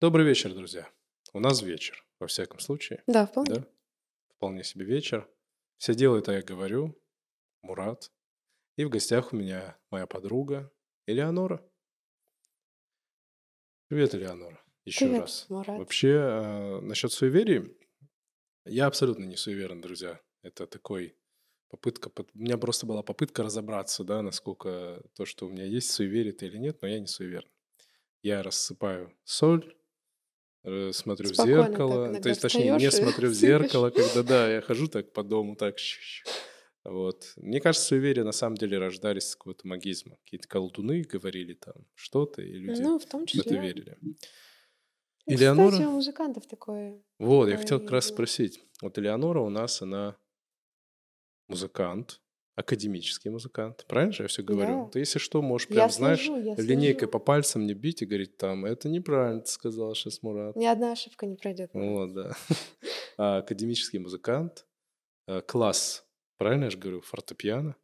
Добрый вечер, друзья. У нас вечер, во всяком случае. Да, вполне. Да? Вполне себе вечер. Все делают, а я говорю. Мурат. И в гостях у меня моя подруга Элеонора. Привет, Элеонора. Еще Привет, раз. Мурат. Вообще, э, насчет суеверий, я абсолютно не суеверен, друзья. Это такой попытка, у меня просто была попытка разобраться, да, насколько то, что у меня есть, суеверие это или нет, но я не суеверен. Я рассыпаю соль, смотрю Спокойно в так зеркало, то иногда есть, точнее, не смотрю в зеркало, когда, да, я хожу так по дому, так, вот. Мне кажется, суеверия на самом деле рождались с какого-то магизма. Какие-то колдуны говорили там что-то, и люди Ну, в том в это числе. верили. И, Элеонора? Кстати, у музыкантов такое. Вот, я такое хотел как раз спросить. Вот Элеонора у нас, она музыкант, академический музыкант. Правильно же я все говорю? Да. Ты, если что, можешь Я прям, знаешь, слежу, я линейкой слежу. по пальцам не бить и говорить там, это неправильно ты сказал, сейчас Мурат. Ни одна ошибка не пройдет. Вот, да. А, Академический музыкант, а, класс, правильно я же говорю, фортепиано.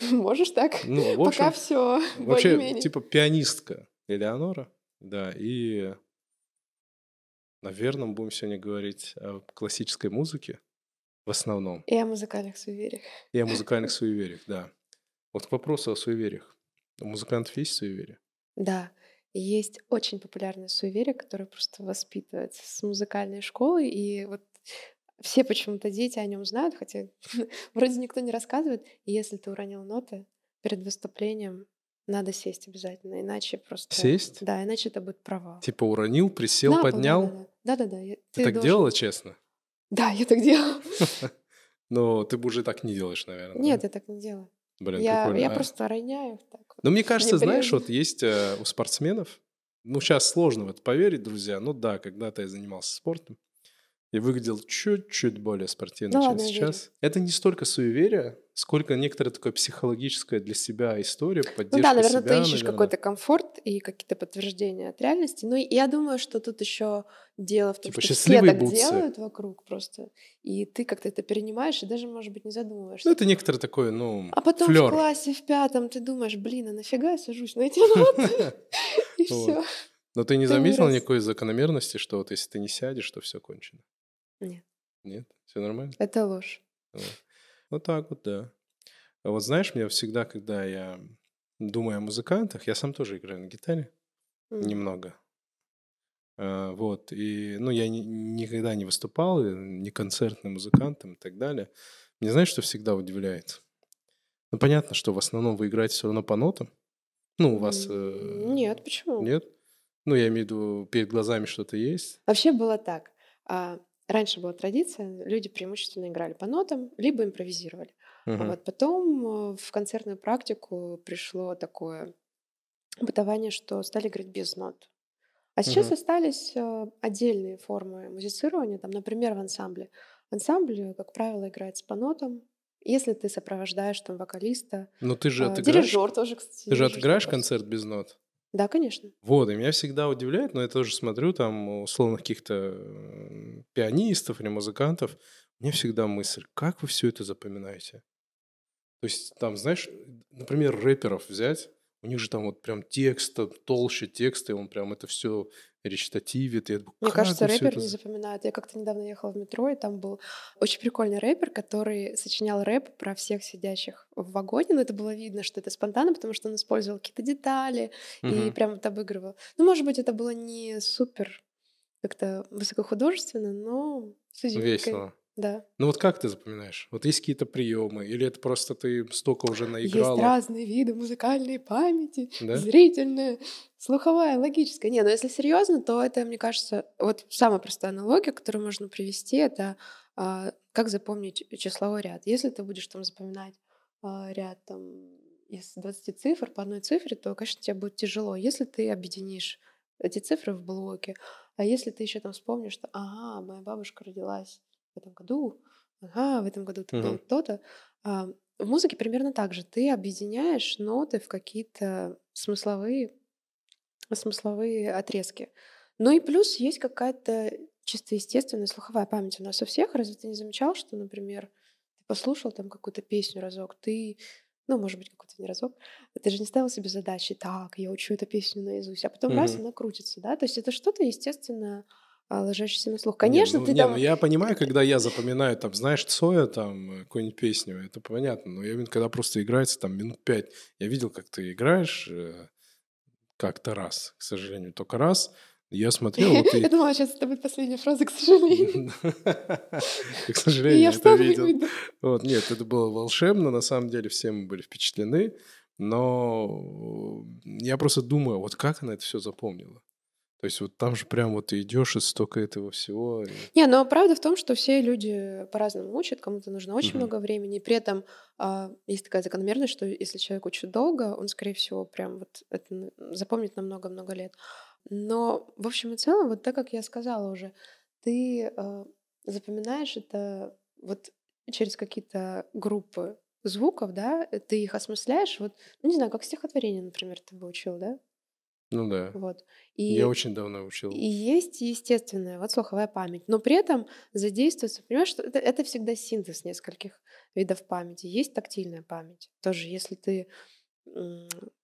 Можешь так? Ну, в Пока общем, все вообще, типа пианистка Элеонора, да, и, наверное, будем сегодня говорить о классической музыке в основном. И о музыкальных суевериях. И о музыкальных суевериях, да. Вот к вопросу о суевериях. У музыкантов есть суеверия? Да, есть очень популярное суеверие, которое просто воспитывается с музыкальной школы, и вот все почему-то дети о нем знают, хотя вроде никто не рассказывает. И если ты уронил ноты перед выступлением, надо сесть обязательно, иначе просто... Сесть? Да, иначе это будет провал. Типа уронил, присел, пол, поднял? Да-да-да. я- Ты так должен- делала, честно? Да, я так делала. Но ты бы уже так не делаешь, наверное. Нет, я так не делаю. Блин, Я, прикольно. я А- просто роняю так. Но мне кажется, знаешь, вот есть э, у спортсменов, ну, сейчас сложно в это поверить, друзья, ну да, когда-то я занимался спортом и выглядел чуть-чуть более спортивно, Ну чем я сейчас. Это не столько суеверие, сколько некоторая такая психологическая для себя история, поддержка Ну да, наверное, себя, ты ищешь наверное. какой-то комфорт и какие-то подтверждения от реальности. Ну, и я думаю, что тут еще дело в том, Типа что все так бутсы. делают вокруг просто, и ты как-то это перенимаешь и даже, может быть, не задумываешься. Ну, это некоторый такой, ну, а потом в флёр. классе в пятом ты думаешь, блин, а нафига я сажусь на эти ноты? И все. Но ты не заметил никакой закономерности, что вот если ты не сядешь, то все кончено? Нет. Нет? Все нормально? Это ложь. Вот. Вот так вот, да. А вот знаешь, мне всегда, когда я думаю о музыкантах, я сам тоже играю на гитаре М. немного. А, Вот, и, ну, я ни- никогда не выступал, и не концертным музыкантом и так далее. Мне знаешь, что всегда удивляет? Ну, понятно, что в основном вы играете все равно по нотам. Ну, у вас... э, Нет, почему? Нет? Ну, я имею в виду, перед глазами что-то есть. Вообще было так. А, Раньше была традиция, люди преимущественно играли по нотам, либо импровизировали. Мгм. Вот потом э, в концертную практику пришло такое бытование, что стали играть без нот. А сейчас Мгм. остались э, отдельные формы музицирования, там, например, в ансамбле. В ансамбле, как правило, играется по нотам. Если ты сопровождаешь там вокалиста, Но ты же а, отыграешь... дирижер тоже, кстати. Ты же отыграешь концерт без нот? Да, конечно. Вот, и меня всегда удивляет, но я тоже смотрю там условно каких-то м, пианистов или музыкантов, мне всегда мысль, как вы все это запоминаете? То есть там, знаешь, например, рэперов взять, у них же там вот прям текст, там толще текста, и он прям это все речитативит. и я думаю, Мне кажется, рэпер это не за- запоминает. Я как-то недавно ехала в метро, и там был очень прикольный рэпер, который сочинял рэп про всех сидящих в вагоне. Но это было видно, что это спонтанно, потому что он использовал какие-то детали и Мгм. прям вот обыгрывал. Ну, может быть, это было не супер как-то высокохудожественно, но с изюминкой. Весело. Да. Ну вот как ты запоминаешь? Вот есть какие-то приемы? Или это просто ты столько уже наиграла? Есть разные виды музыкальной памяти. Да? Зрительная, слуховая, логическая. Не, но если серьезно, то это, мне кажется, вот самая простая аналогия, которую можно привести, это а, как запомнить числовой ряд. Если ты будешь там запоминать а, ряд там из 20 цифр по одной цифре, то, конечно, тебе будет тяжело. Если ты объединишь эти цифры в блоке, а если ты еще там вспомнишь, что, ага, моя бабушка родилась в этом году, ага, в этом году было Мгм. то-то. А, в музыке примерно так же. Ты объединяешь ноты в какие-то смысловые, смысловые отрезки. Ну и плюс есть какая-то чисто естественная слуховая память у нас у всех. Разве ты не замечал, что, например, ты послушал там какую-то песню разок, ты ну, может быть, какой-то не разок, ты же не ставил себе задачи, так, я учу эту песню наизусть, а потом раз, Мгм. она крутится, да, то есть это что-то, естественно, а, ложащееся на слух. Не, Конечно, ну, ты не, ну там... я понимаю, когда я запоминаю, там, знаешь, Цоя, там, какую-нибудь песню, это понятно, но я именно когда просто играется, там, минут пять, я видел, как ты играешь э, как-то раз, к сожалению, только раз, я смотрел, вот Я думала, сейчас это будет последняя фраза, к сожалению. К сожалению, я это видел. Вот, нет, это было волшебно, на самом деле все мы были впечатлены, но я просто думаю, вот как она это все запомнила? То есть вот там же прям вот ты идешь и столько этого всего. и- Не, но правда в том, что все люди по-разному учат, кому-то нужно очень Мгм. много времени. И при этом а, есть такая закономерность, что если человек учит долго, он, скорее всего, прям вот это запомнит на много-много лет. Но в общем и целом, вот так как я сказала уже, ты а, запоминаешь это вот через какие-то группы звуков, да, ты их осмысляешь, вот, ну, не знаю, как стихотворение, например, ты бы учил, да, Ну да. вот. Я И очень давно учил. и есть естественная вот слуховая память, но при этом задействуется, понимаешь, что это, это всегда синтез нескольких видов памяти. Есть тактильная память тоже, если ты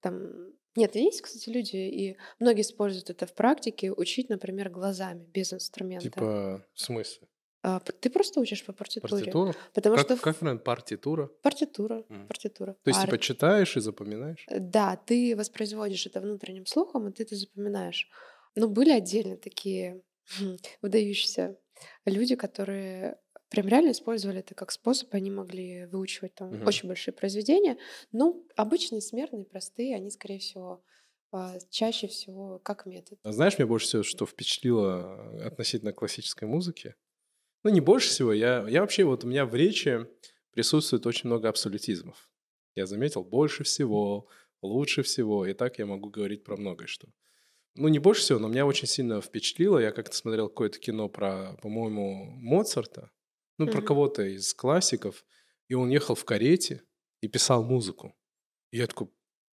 там... Нет, есть, кстати, люди, и многие используют это в практике, учить, например, глазами, без инструмента. Типа, в смысле? А, ты просто учишь по партитуре. Партитура? Потому Как, что как правильно? Партитура? партитура, М. партитура. То есть, Пар- типа, читаешь и запоминаешь? Э, Да, ты воспроизводишь это внутренним слухом, и ты это запоминаешь. Но были отдельно такие выдающиеся люди, которые прям реально использовали это как способ, они могли выучивать там Мгм. очень большие произведения. Ну, обычные, смертные, простые, они, скорее всего, а, чаще всего как метод. А знаешь, меня больше всего, что впечатлило э, относительно классической музыки? Ну, не больше всего. Я, я вообще, вот у меня в речи присутствует очень много абсолютизмов. Я заметил, больше всего, лучше всего. И так я могу говорить про многое что. Ну, не больше всего, но меня очень сильно впечатлило. Я как-то смотрел какое-то кино про, по-моему, Моцарта. Ну, про Мгм. кого-то из классиков. И он ехал в карете и писал музыку. И я такой,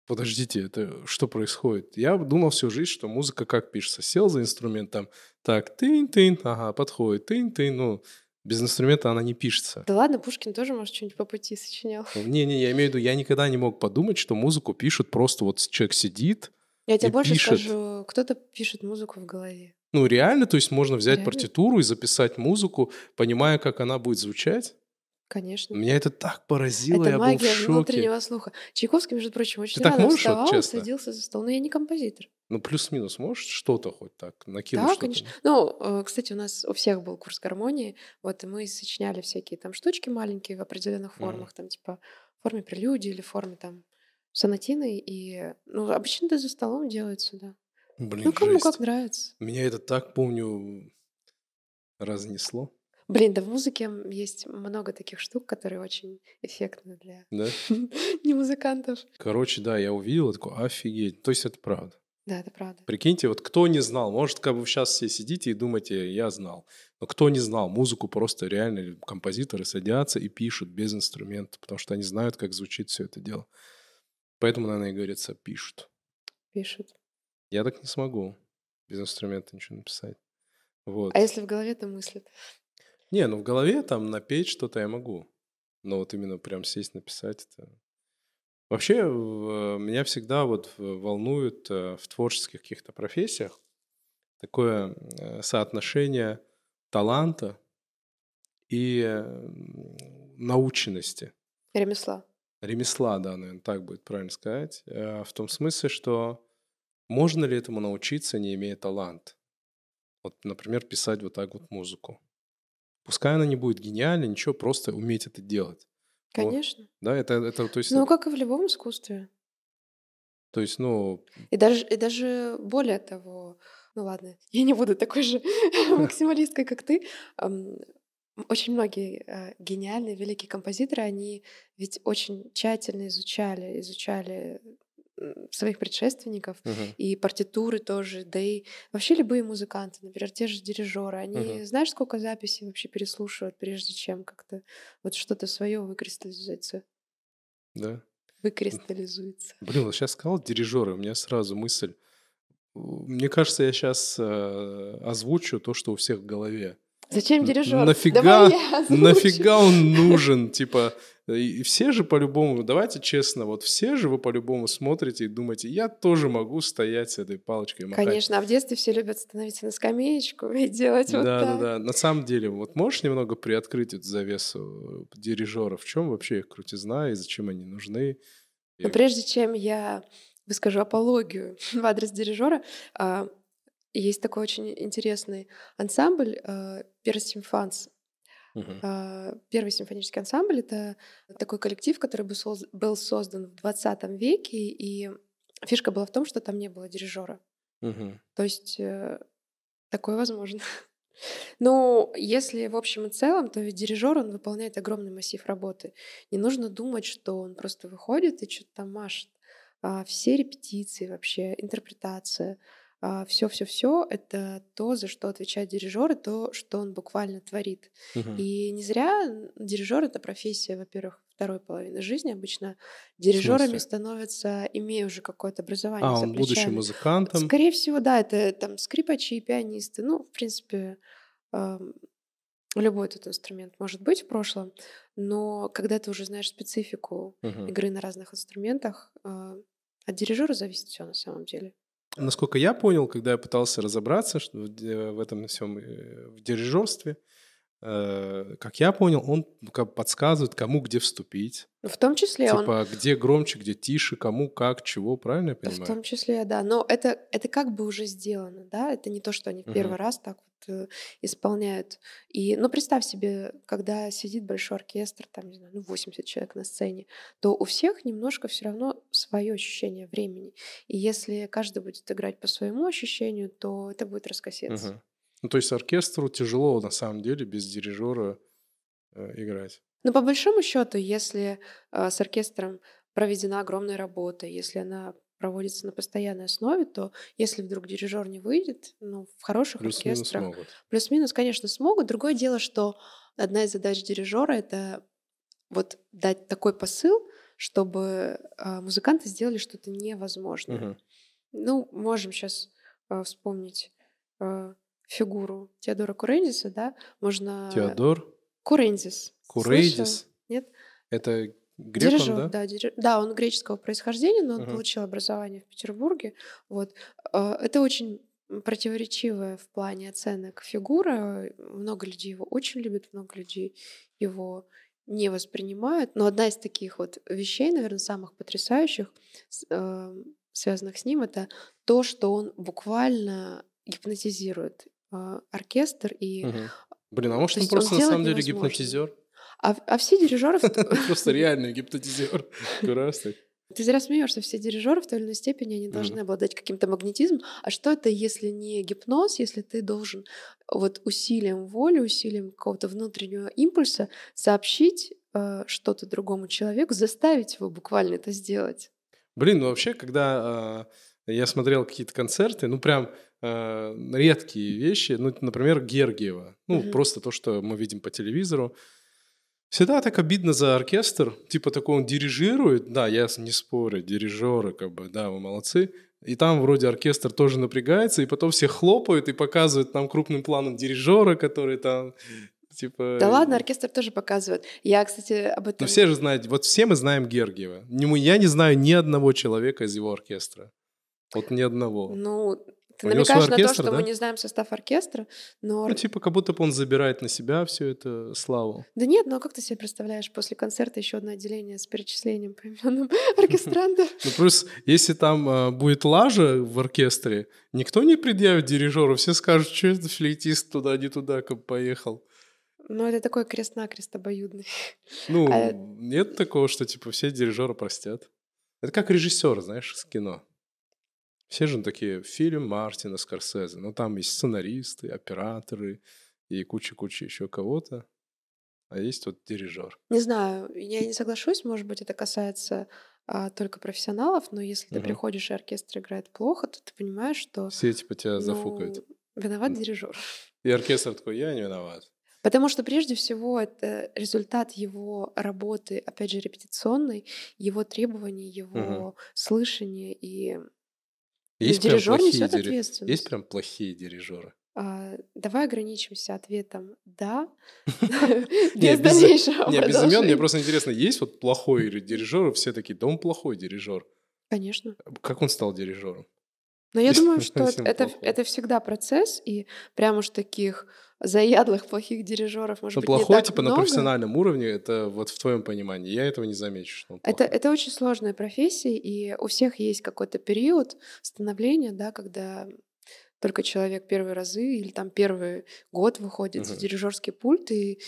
подождите, это что происходит? Я думал всю жизнь, что музыка как пишется. Сел за инструмент, там, так, тын-тын, ага, подходит, тын-тын, ну, без инструмента она не пишется. Да ладно, Пушкин тоже, может, что-нибудь по пути сочинял. Не-не, я имею в виду, я никогда не мог подумать, что музыку пишут просто вот человек сидит, Я тебе больше пишет. скажу, кто-то пишет музыку в голове. ну, реально, то есть можно взять Реально? партитуру и записать музыку, понимая, как она будет звучать. Конечно. Меня это так поразило, Это я был в магия шоке. внутреннего слуха. Чайковский, между прочим, очень Ты так рано можешь, вот вставал, честно? садился за стол. Но я не композитор. Ну, плюс-минус, можешь что-то хоть так накинуть? Да, конечно. Ну, э, кстати, у нас у всех был курс гармонии, вот, и мы сочиняли всякие там штучки маленькие в определенных формах, там, типа, в форме прелюдии или в форме, там, сонатины, и, ну, обычно это за столом делается, да. Блин, ну, кому жесть. как нравится. Меня это так, помню, разнесло. Блин, да в музыке есть много таких штук, которые очень эффектны для Да? не музыкантов. Короче, да, я увидел, такой, офигеть. То есть это правда. Да, это правда. Прикиньте, вот кто не знал, может, как бы сейчас все сидите и думаете, я знал. Но кто не знал, музыку просто реально композиторы садятся и пишут без инструмента, потому что они знают, как звучит все это дело. Поэтому, наверное, и говорится, пишут. Пишут. Я так не смогу без инструмента ничего написать. Вот. А если в голове, то мыслят. Не, ну в голове там напеть что-то я могу. Но вот именно прям сесть написать это... Вообще в- меня всегда вот в- волнует э, в творческих каких-то профессиях такое э, соотношение таланта и э, м, наученности. Ремесла. Ремесла, да, наверное, так будет правильно сказать. Э, В том смысле, что можно ли этому научиться, не имея талант? Вот, например, писать вот так вот музыку. Пускай она не будет гениальной, ничего, просто уметь это делать. Вот. Конечно. Да, это, это то есть, Ну, как и в любом искусстве. то есть, ну, И даже, и даже более того, ну ладно, я не буду такой же максималисткой, как ты. Очень многие э, гениальные, великие композиторы, они ведь очень тщательно изучали, изучали своих предшественников, мгм. и партитуры тоже, да и вообще любые музыканты, например, те же дирижеры, они Мгм. знаешь, сколько записей вообще переслушивают, прежде чем как-то вот что-то свое выкристаллизуется, да. выкристаллизуется. Блин, вот сейчас сказал дирижеры, у меня сразу мысль. Мне кажется, я сейчас озвучу то, что у всех в голове. Зачем дирижер? Нафига, нафига он нужен? Типа, и все же по-любому, давайте честно, вот все же вы по-любому смотрите и думаете, я тоже могу стоять с этой палочкой махать. Конечно, а в детстве все любят становиться на скамеечку и делать вот да, так. да, да. На самом деле, вот можешь немного приоткрыть эту завесу дирижеров? В чем вообще их крутизна и зачем они нужны? Но прежде чем я выскажу апологию в адрес дирижера, а, есть такой очень интересный ансамбль а, Персимфанс. Мгм. А, Первый симфонический ансамбль — это такой коллектив, который был соз- был создан в 20 веке, и фишка была в том, что там не было дирижера. Мгм. То есть э, такое возможно. Ну, если в общем и целом, то ведь дирижер, он выполняет огромный массив работы. Не нужно думать, что он просто выходит и что-то там машет. А, Все репетиции вообще, интерпретация, все-все-все — это то, за что отвечает дирижер, и то, что он буквально творит. Мгм. И не зря дирижер — это профессия, во-первых, второй половины жизни. Обычно дирижерами становятся, имея уже какое-то образование А, он плечами. музыкантом. Скорее всего, да, это там скрипачи пианисты. Ну, в принципе, любой этот инструмент может быть в прошлом, но когда ты уже знаешь специфику Мгм. игры на разных инструментах, а, от дирижера зависит все на самом деле. Насколько я понял, когда я пытался разобраться что в в этом всем в дирижерстве, э, как я понял, он подсказывает, кому где вступить. В том числе он Типа, где громче, где тише, кому, как, чего, правильно я В понимаю? том числе, да. Но это, это как бы уже сделано, да? Это не то, что они в первый Мгм. раз так э, исполняют. И, ну, представь себе, когда сидит большой оркестр, там, не знаю, ну, 80 человек на сцене, то у всех немножко все равно свое ощущение времени. И если каждый будет играть по своему ощущению, то это будет раскосеться. Мгм. Ну, то есть оркестру тяжело на самом деле без дирижера э, играть. Но по большому счету, если э, с оркестром проведена огромная работа, если она проводится на постоянной основе, то если вдруг дирижер не выйдет, ну, в хороших Плюс-минус оркестрах. Плюс-минус, конечно, смогут. Другое дело, что одна из задач дирижера это вот дать такой посыл, чтобы а, музыканты сделали что-то невозможное. Мгм. Ну, можем сейчас вспомнить а, фигуру Теодора Курензиса, да? Можно... Теодор Курензис. Слышал? Нет? Это грек он, Дирижер, да? да, дирижер. Да, он греческого происхождения, но он Мгм. получил образование в Петербурге. Вот. А, Это очень противоречивая в плане оценок фигура. Много людей его очень любят, много людей его не воспринимают. Но одна из таких вот вещей, наверное, самых потрясающих, э, связанных с ним, это то, что он буквально гипнотизирует э, оркестр и. Блин, а может он он просто на самом деле невозможное. гипнотизер? А, а все дирижеры Просто реальный гипнотизер. Так. Ты зря смеешься, все дирижеры в той или иной степени они должны обладать каким-то магнетизмом. А что это, если не гипноз, если ты должен вот усилием воли, усилием какого-то внутреннего импульса сообщить э, что-то другому человеку, заставить его буквально это сделать? Блин, ну вообще, когда а, я смотрел какие-то концерты, ну прям а, редкие вещи, ну, например, Гергиева, ну, просто то, что мы видим по телевизору, всегда так обидно за оркестр, типа такой он дирижирует, да, я не спорю, дирижеры, как бы, да, вы молодцы, и там вроде оркестр тоже напрягается, и потом все хлопают и показывают нам крупным планом дирижера, который там, типа... Да ладно, оркестр тоже показывает. Я, кстати, об этом... Ну, все же знают, вот все мы знаем Гергиева. Я не знаю ни одного человека из его оркестра. Вот ни одного. Ну, ты свой намекаешь на то, что да? мы не знаем состав оркестра, но... Ну, типа, как будто бы он забирает на себя всю эту славу. Да нет, но как ты себе представляешь после концерта еще одно отделение с перечислением по именам оркестрантов? Ну, плюс, если там а, будет лажа в оркестре, никто не предъявит дирижеру, все скажут, что это флейтист туда, не туда, как поехал. Ну, это такой крест-накрест обоюдный. Ну, А- нет такого, что, типа, все дирижеры простят. Это как режиссер, знаешь, с кино. Все же такие, фильм Мартина Скорсезе. Ну, там есть сценаристы, операторы и куча-куча еще кого-то. А есть вот дирижер. Не знаю, я не соглашусь, может быть, это касается а, только профессионалов, но если ты Мгм. приходишь и оркестр играет плохо, то ты понимаешь, что Все типа тебя ну, зафукают. виноват дирижер. И оркестр такой, я не виноват. Потому что прежде всего это результат его работы, опять же, репетиционной, его требований, его слышания и Есть прям дирижер несет дири- ответственность. Есть прям плохие дирижеры. а, давай ограничимся ответом «да», без дальнейшего не, без имен, мне просто интересно, есть вот плохой дирижер, все такие, да он плохой дирижер. Конечно. Как он стал дирижером? Но я думаю, что это, это всегда процесс, и прям уж таких заядлых плохих дирижеров, может Ну, быть, не плохой, так типа, на много. профессиональном уровне, это вот в твоем понимании. Я этого не замечу, что Это, это очень сложная профессия, и у всех есть какой-то период становления, да, когда только человек первые разы или там первый год выходит за Мгм. дирижерский пульт и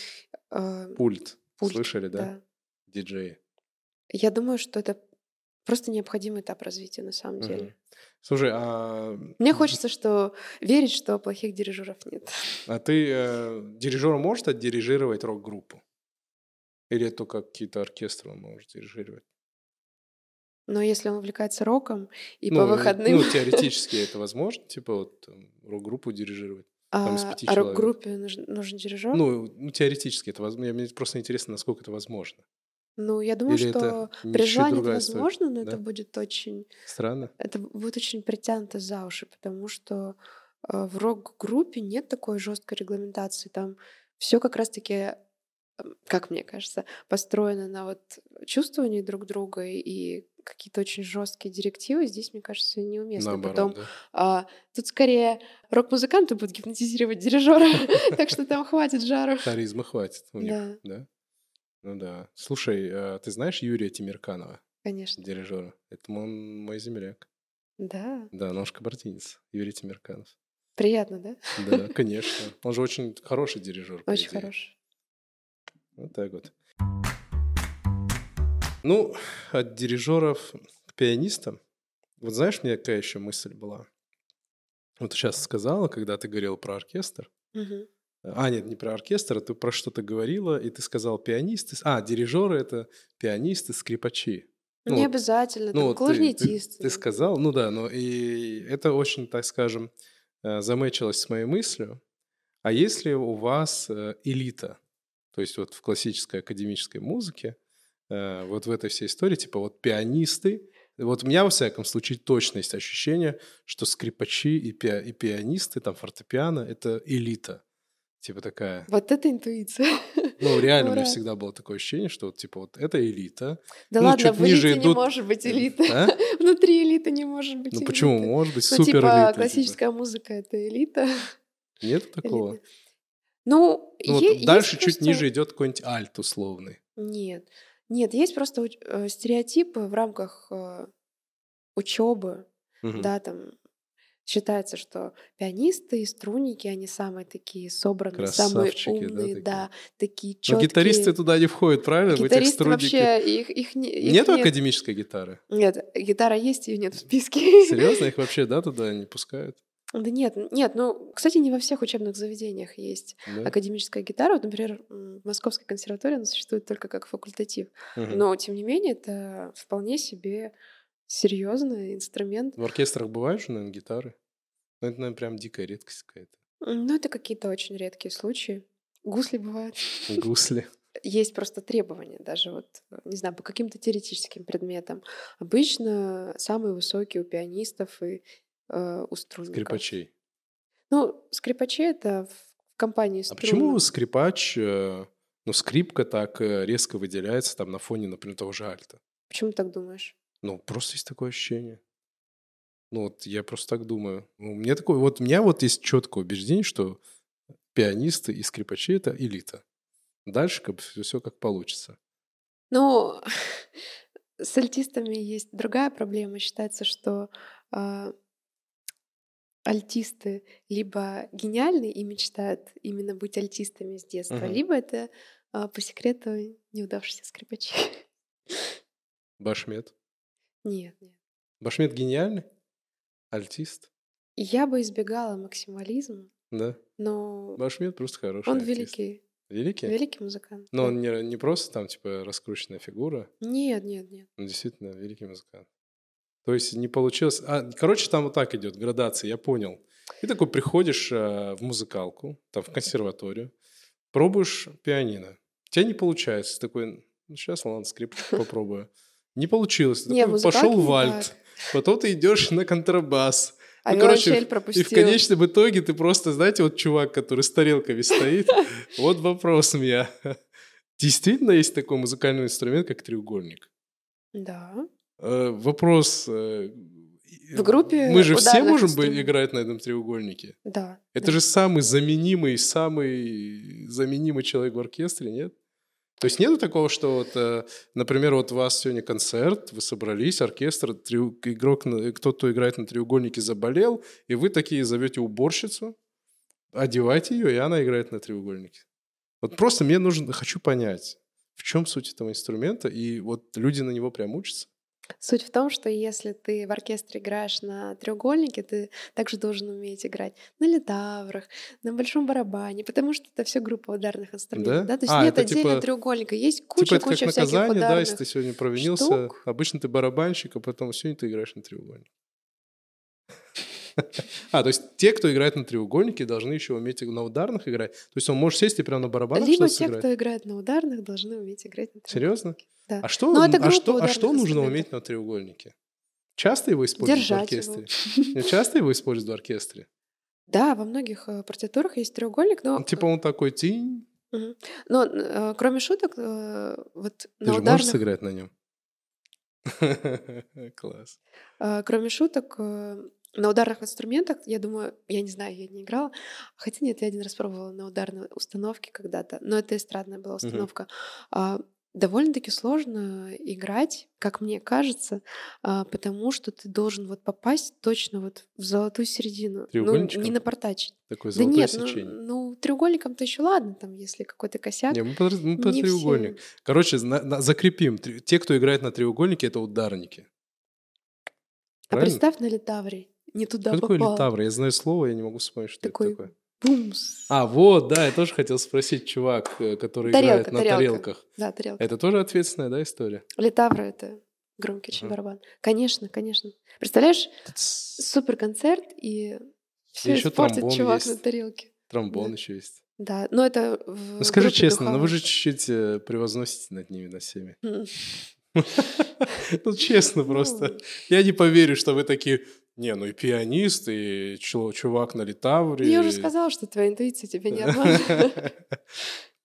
э, Пульт. пульт, Слышали, да? да. Диджеи. Я думаю, что это просто необходимый этап развития на самом Мгм. деле. Слушай, а, Мне хочется, что верить, что плохих дирижеров нет. а ты э, дирижер может отдирижировать рок-группу? Или это только какие-то оркестры он может дирижировать? Но если он увлекается роком и ну, по э, выходным, Ну, теоретически это возможно, типа вот там, рок-группу дирижировать? там а, а рок-группе нужен, нужен дирижер. Ну, ну, теоретически это возможно. Мне просто интересно, насколько это возможно. Ну, я думаю, Или что при желании это история, возможно, но да? это будет очень, Странно? это будет очень притянуто за уши, потому что э, в рок-группе нет такой жесткой регламентации. Там все как раз-таки, эм, как мне кажется, построено на вот чувствовании друг друга и какие-то очень жесткие директивы здесь, мне кажется, неуместны. Наоборот, Потом да. а, тут скорее рок-музыканты будут гипнотизировать дирижера, так что там хватит жару. Харизмы хватит у них, да? Ну да. Слушай, а ты знаешь Юрия Тимирканова, конечно. дирижера? Это он мой земляк. Да, Да, нож кабардинец. Юрий Тимирканов. приятно, да? Да, конечно. Он же очень хороший дирижер. Очень идее. хороший. Вот так вот. Ну, от дирижеров к пианистам. Вот знаешь, у меня какая еще мысль была? Вот сейчас сказала, когда ты говорил про оркестр. Мгм. А, нет, не про оркестр, а ты про что-то говорила, и ты сказал пианисты. А, дирижеры — это пианисты, скрипачи. Ну, не вот- обязательно, Ну, там ты, ты, ты сказал, ну да, но и это очень, так скажем, э, замечилось с моей мыслью. А если у вас э, элита, то есть вот в классической академической музыке, э, вот в этой всей истории, типа вот пианисты, вот у меня, во всяком случае, точно есть ощущение, что скрипачи и, пи- и пианисты, там, фортепиано — это элита. Типа такая. Вот это интуиция. Ну, реально, у меня Ура. всегда было такое ощущение, что вот, типа вот это элита. Да Ну, ладно, чуть в элите ниже не идут- может быть элита. А? Внутри элиты не может быть Ну элиты. почему? Может быть, Ну, супер типа, элита. классическая музыка — это элита. Нет такого? элитная. Ну, Ну, вот е- есть дальше чуть просто- ниже идет какой-нибудь альт условный. Нет. Нет, есть просто э, стереотипы в рамках учебы, Мгм. да, там считается, что пианисты и струнники, они самые такие собранные, самые Красавчики, да, умные, такие? да, такие Но четкие. гитаристы туда не входят, правильно? Гитаристы вообще их, их, их Нету нет. академической гитары? Нет, гитара есть, ее нет в списке. Серьезно? Их вообще, да, туда не пускают? Да нет, нет, ну, кстати, не во всех учебных заведениях есть Да? академическая гитара. Вот, например, в Московской консерватории она существует только как факультатив. Мгм. Но, тем не менее, это вполне себе серьезный инструмент. В оркестрах бывают же, наверное, гитары? Ну, это, наверное, прям дикая редкость какая-то. Ну, это какие-то очень редкие случаи. Гусли бывают. Гусли. Есть просто требования даже вот, э, не знаю, по каким-то теоретическим предметам. Обычно самые высокие у пианистов и э, у струнников. Скрипачей. Ну, скрипачи — это в компании А струнных. почему скрипач, э, ну, скрипка так э, резко выделяется там на фоне, например, того же альта? Почему ты так думаешь? Ну, просто есть такое ощущение. Ну, вот я просто так думаю. Ну, у меня такое, вот у меня вот есть четкое убеждение, что пианисты и скрипачи — это элита. Дальше как бы все, как получится. Ну, с альтистами есть другая проблема. Считается, что а, альтисты либо гениальны и мечтают именно быть альтистами с детства, Мгм. либо это а, по секрету неудавшиеся скрипачи. Башмет. Нет, нет. Башмет гениальный? Альтист? Я бы избегала максимализма, Да. но Башмет просто хороший он артист. великий, Великий? великий музыкант. Но да. он не, не просто там, типа, раскрученная фигура, Нет, нет, нет. он действительно великий музыкант. То есть не получилось... А, короче, там вот так идет градация, я понял. Ты такой приходишь э, в музыкалку, там, в консерваторию, пробуешь пианино. У тебя не получается. Ты такой, ну, сейчас, ладно, скрипочку попробую. Не получилось. Не, такой, пошел не в альт. так. Потом ты идешь на контрабас. А Ну, короче, виолончель И в пропустил. конечном итоге ты просто, знаете, вот чувак, который с тарелками стоит, вот вопрос у меня. Действительно есть такой музыкальный инструмент, как треугольник? Да. Э, Вопрос... э, В группе Мы же все можем бы инструментов. играть на этом треугольнике. Да. Это да. же самый заменимый, самый заменимый человек в оркестре, нет? То есть нету такого, что вот, э, например, вот у вас сегодня концерт, вы собрались, оркестр, треу- игрок, кто-то играет на треугольнике заболел, и вы такие зовете уборщицу, одевайте ее, и она играет на треугольнике. Вот просто мне нужно, хочу понять, в чем суть этого инструмента, и вот люди на него прям учатся. Суть в том, что если ты в оркестре играешь на треугольнике, ты также должен уметь играть на литаврах, на большом барабане, потому что это все группа ударных инструментов. Да? Да? То есть А, нет отдельно типа- треугольника, есть типа куча-куча это как всяких наказание, да, ударных. если ты сегодня провинился, штук. обычно ты барабанщик, а потом сегодня ты играешь на треугольнике. А, то есть те, кто играет на треугольнике, должны еще уметь на ударных играть. То есть он может сесть и прямо на барабанах Либо те, сыграть. кто играет на ударных, должны уметь играть на Серьезно? треугольнике. Да. А что, а что, а ударных что нужно уметь на треугольнике? Часто его используют Держать в его. оркестре? Нет, Часто его используют в оркестре? Да, во многих э, партитурах есть треугольник, но, Ну, Типа он такой тинь. Мгм. но э, кроме шуток, э, вот Ты на же можешь ударных, сыграть на нем? Класс. э, кроме шуток, э, на ударных инструментах, я думаю, я не знаю, я не играла, хотя нет, я один раз пробовала на ударной установке когда-то, но это эстрадная была установка. А, Довольно-таки сложно играть, как мне кажется, а, потому что ты должен вот попасть точно вот в золотую середину. Ну, не напортачить. Такое Да нет, ну, сечение. ну треугольником-то еще ладно, там, если какой-то косяк. Не, мы по, мы по не треугольник. все. Короче, зна- на- закрепим. Те, кто играет на треугольнике, это ударники. А Правильно? представь на литавре, не туда Что такое попал. литавр? Я знаю слово, я не могу вспомнить, что Такой это такое. Бумс. А, вот, да, я тоже хотел спросить, чувак, э, который играет Тарелка, на тарелка. тарелках. Да, тарелка. Это тоже ответственная, да, история? Литавра — это громкий очень барабан. Конечно, конечно. Представляешь, супер концерт, и все ещё испортит чувак на есть. тарелке. Тромбон Да. еще есть. Да, но это в Ну скажи честно, ну вы духовых. же чуть-чуть э, превозносите над ними, над всеми. Ну честно просто. Ну, Я не поверю, что вы такие, не, ну и пианист, и чу- чувак на литавре. Я уже сказала, что твоя интуиция тебя не обманывает.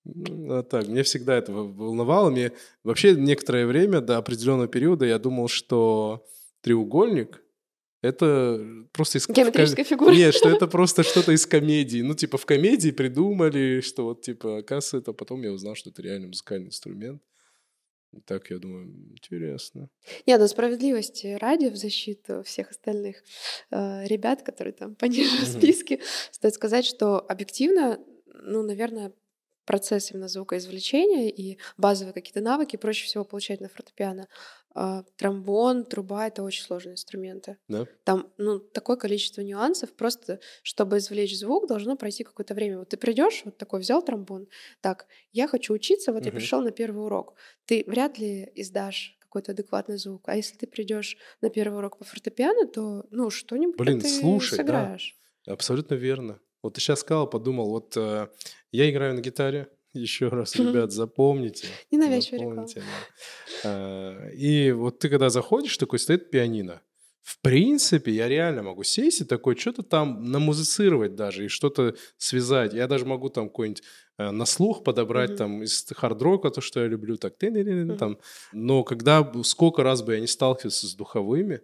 Ну, а так, мне всегда это волновало. Мне вообще некоторое время, до определенного периода, я думал, что треугольник — это просто из... Геометрическая фигура. Нет, что это просто что-то из комедии. Ну, типа, в комедии придумали, что вот, типа, оказывается, это потом я узнал, что это реально музыкальный инструмент. Так я думаю, интересно. Нет, но справедливости ради, в защиту всех остальных э, ребят, которые там пониже в Мгм. списке, стоит сказать, что объективно, ну, наверное, процесс именно звукоизвлечения и базовые какие-то навыки проще всего получать на фортепиано. А, Тромбон, труба — это очень сложные инструменты. Да? Там, ну, такое количество нюансов. Просто, чтобы извлечь звук, должно пройти какое-то время. Вот ты придешь, вот такой взял тромбон, так, я хочу учиться, вот я Мгм. пришел на первый урок. Ты вряд ли издашь какой-то адекватный звук. А если ты придешь на первый урок по фортепиано, то, ну, что-нибудь Блин, ты слушай, да. сыграешь. Абсолютно верно. Вот ты сейчас сказал, подумал, вот э, я играю на гитаре, еще раз, ребят, запомните. Ненавязчивая запомните, да. А, И вот ты когда заходишь, такой стоит пианино. В принципе, я реально могу сесть и такой что-то там намузицировать даже и что-то связать. Я даже могу там какой-нибудь э, на слух подобрать Мгм. там из хард-рока, то, что я люблю, так ты Мгм. там. Но когда, сколько раз бы я не сталкивался с духовыми,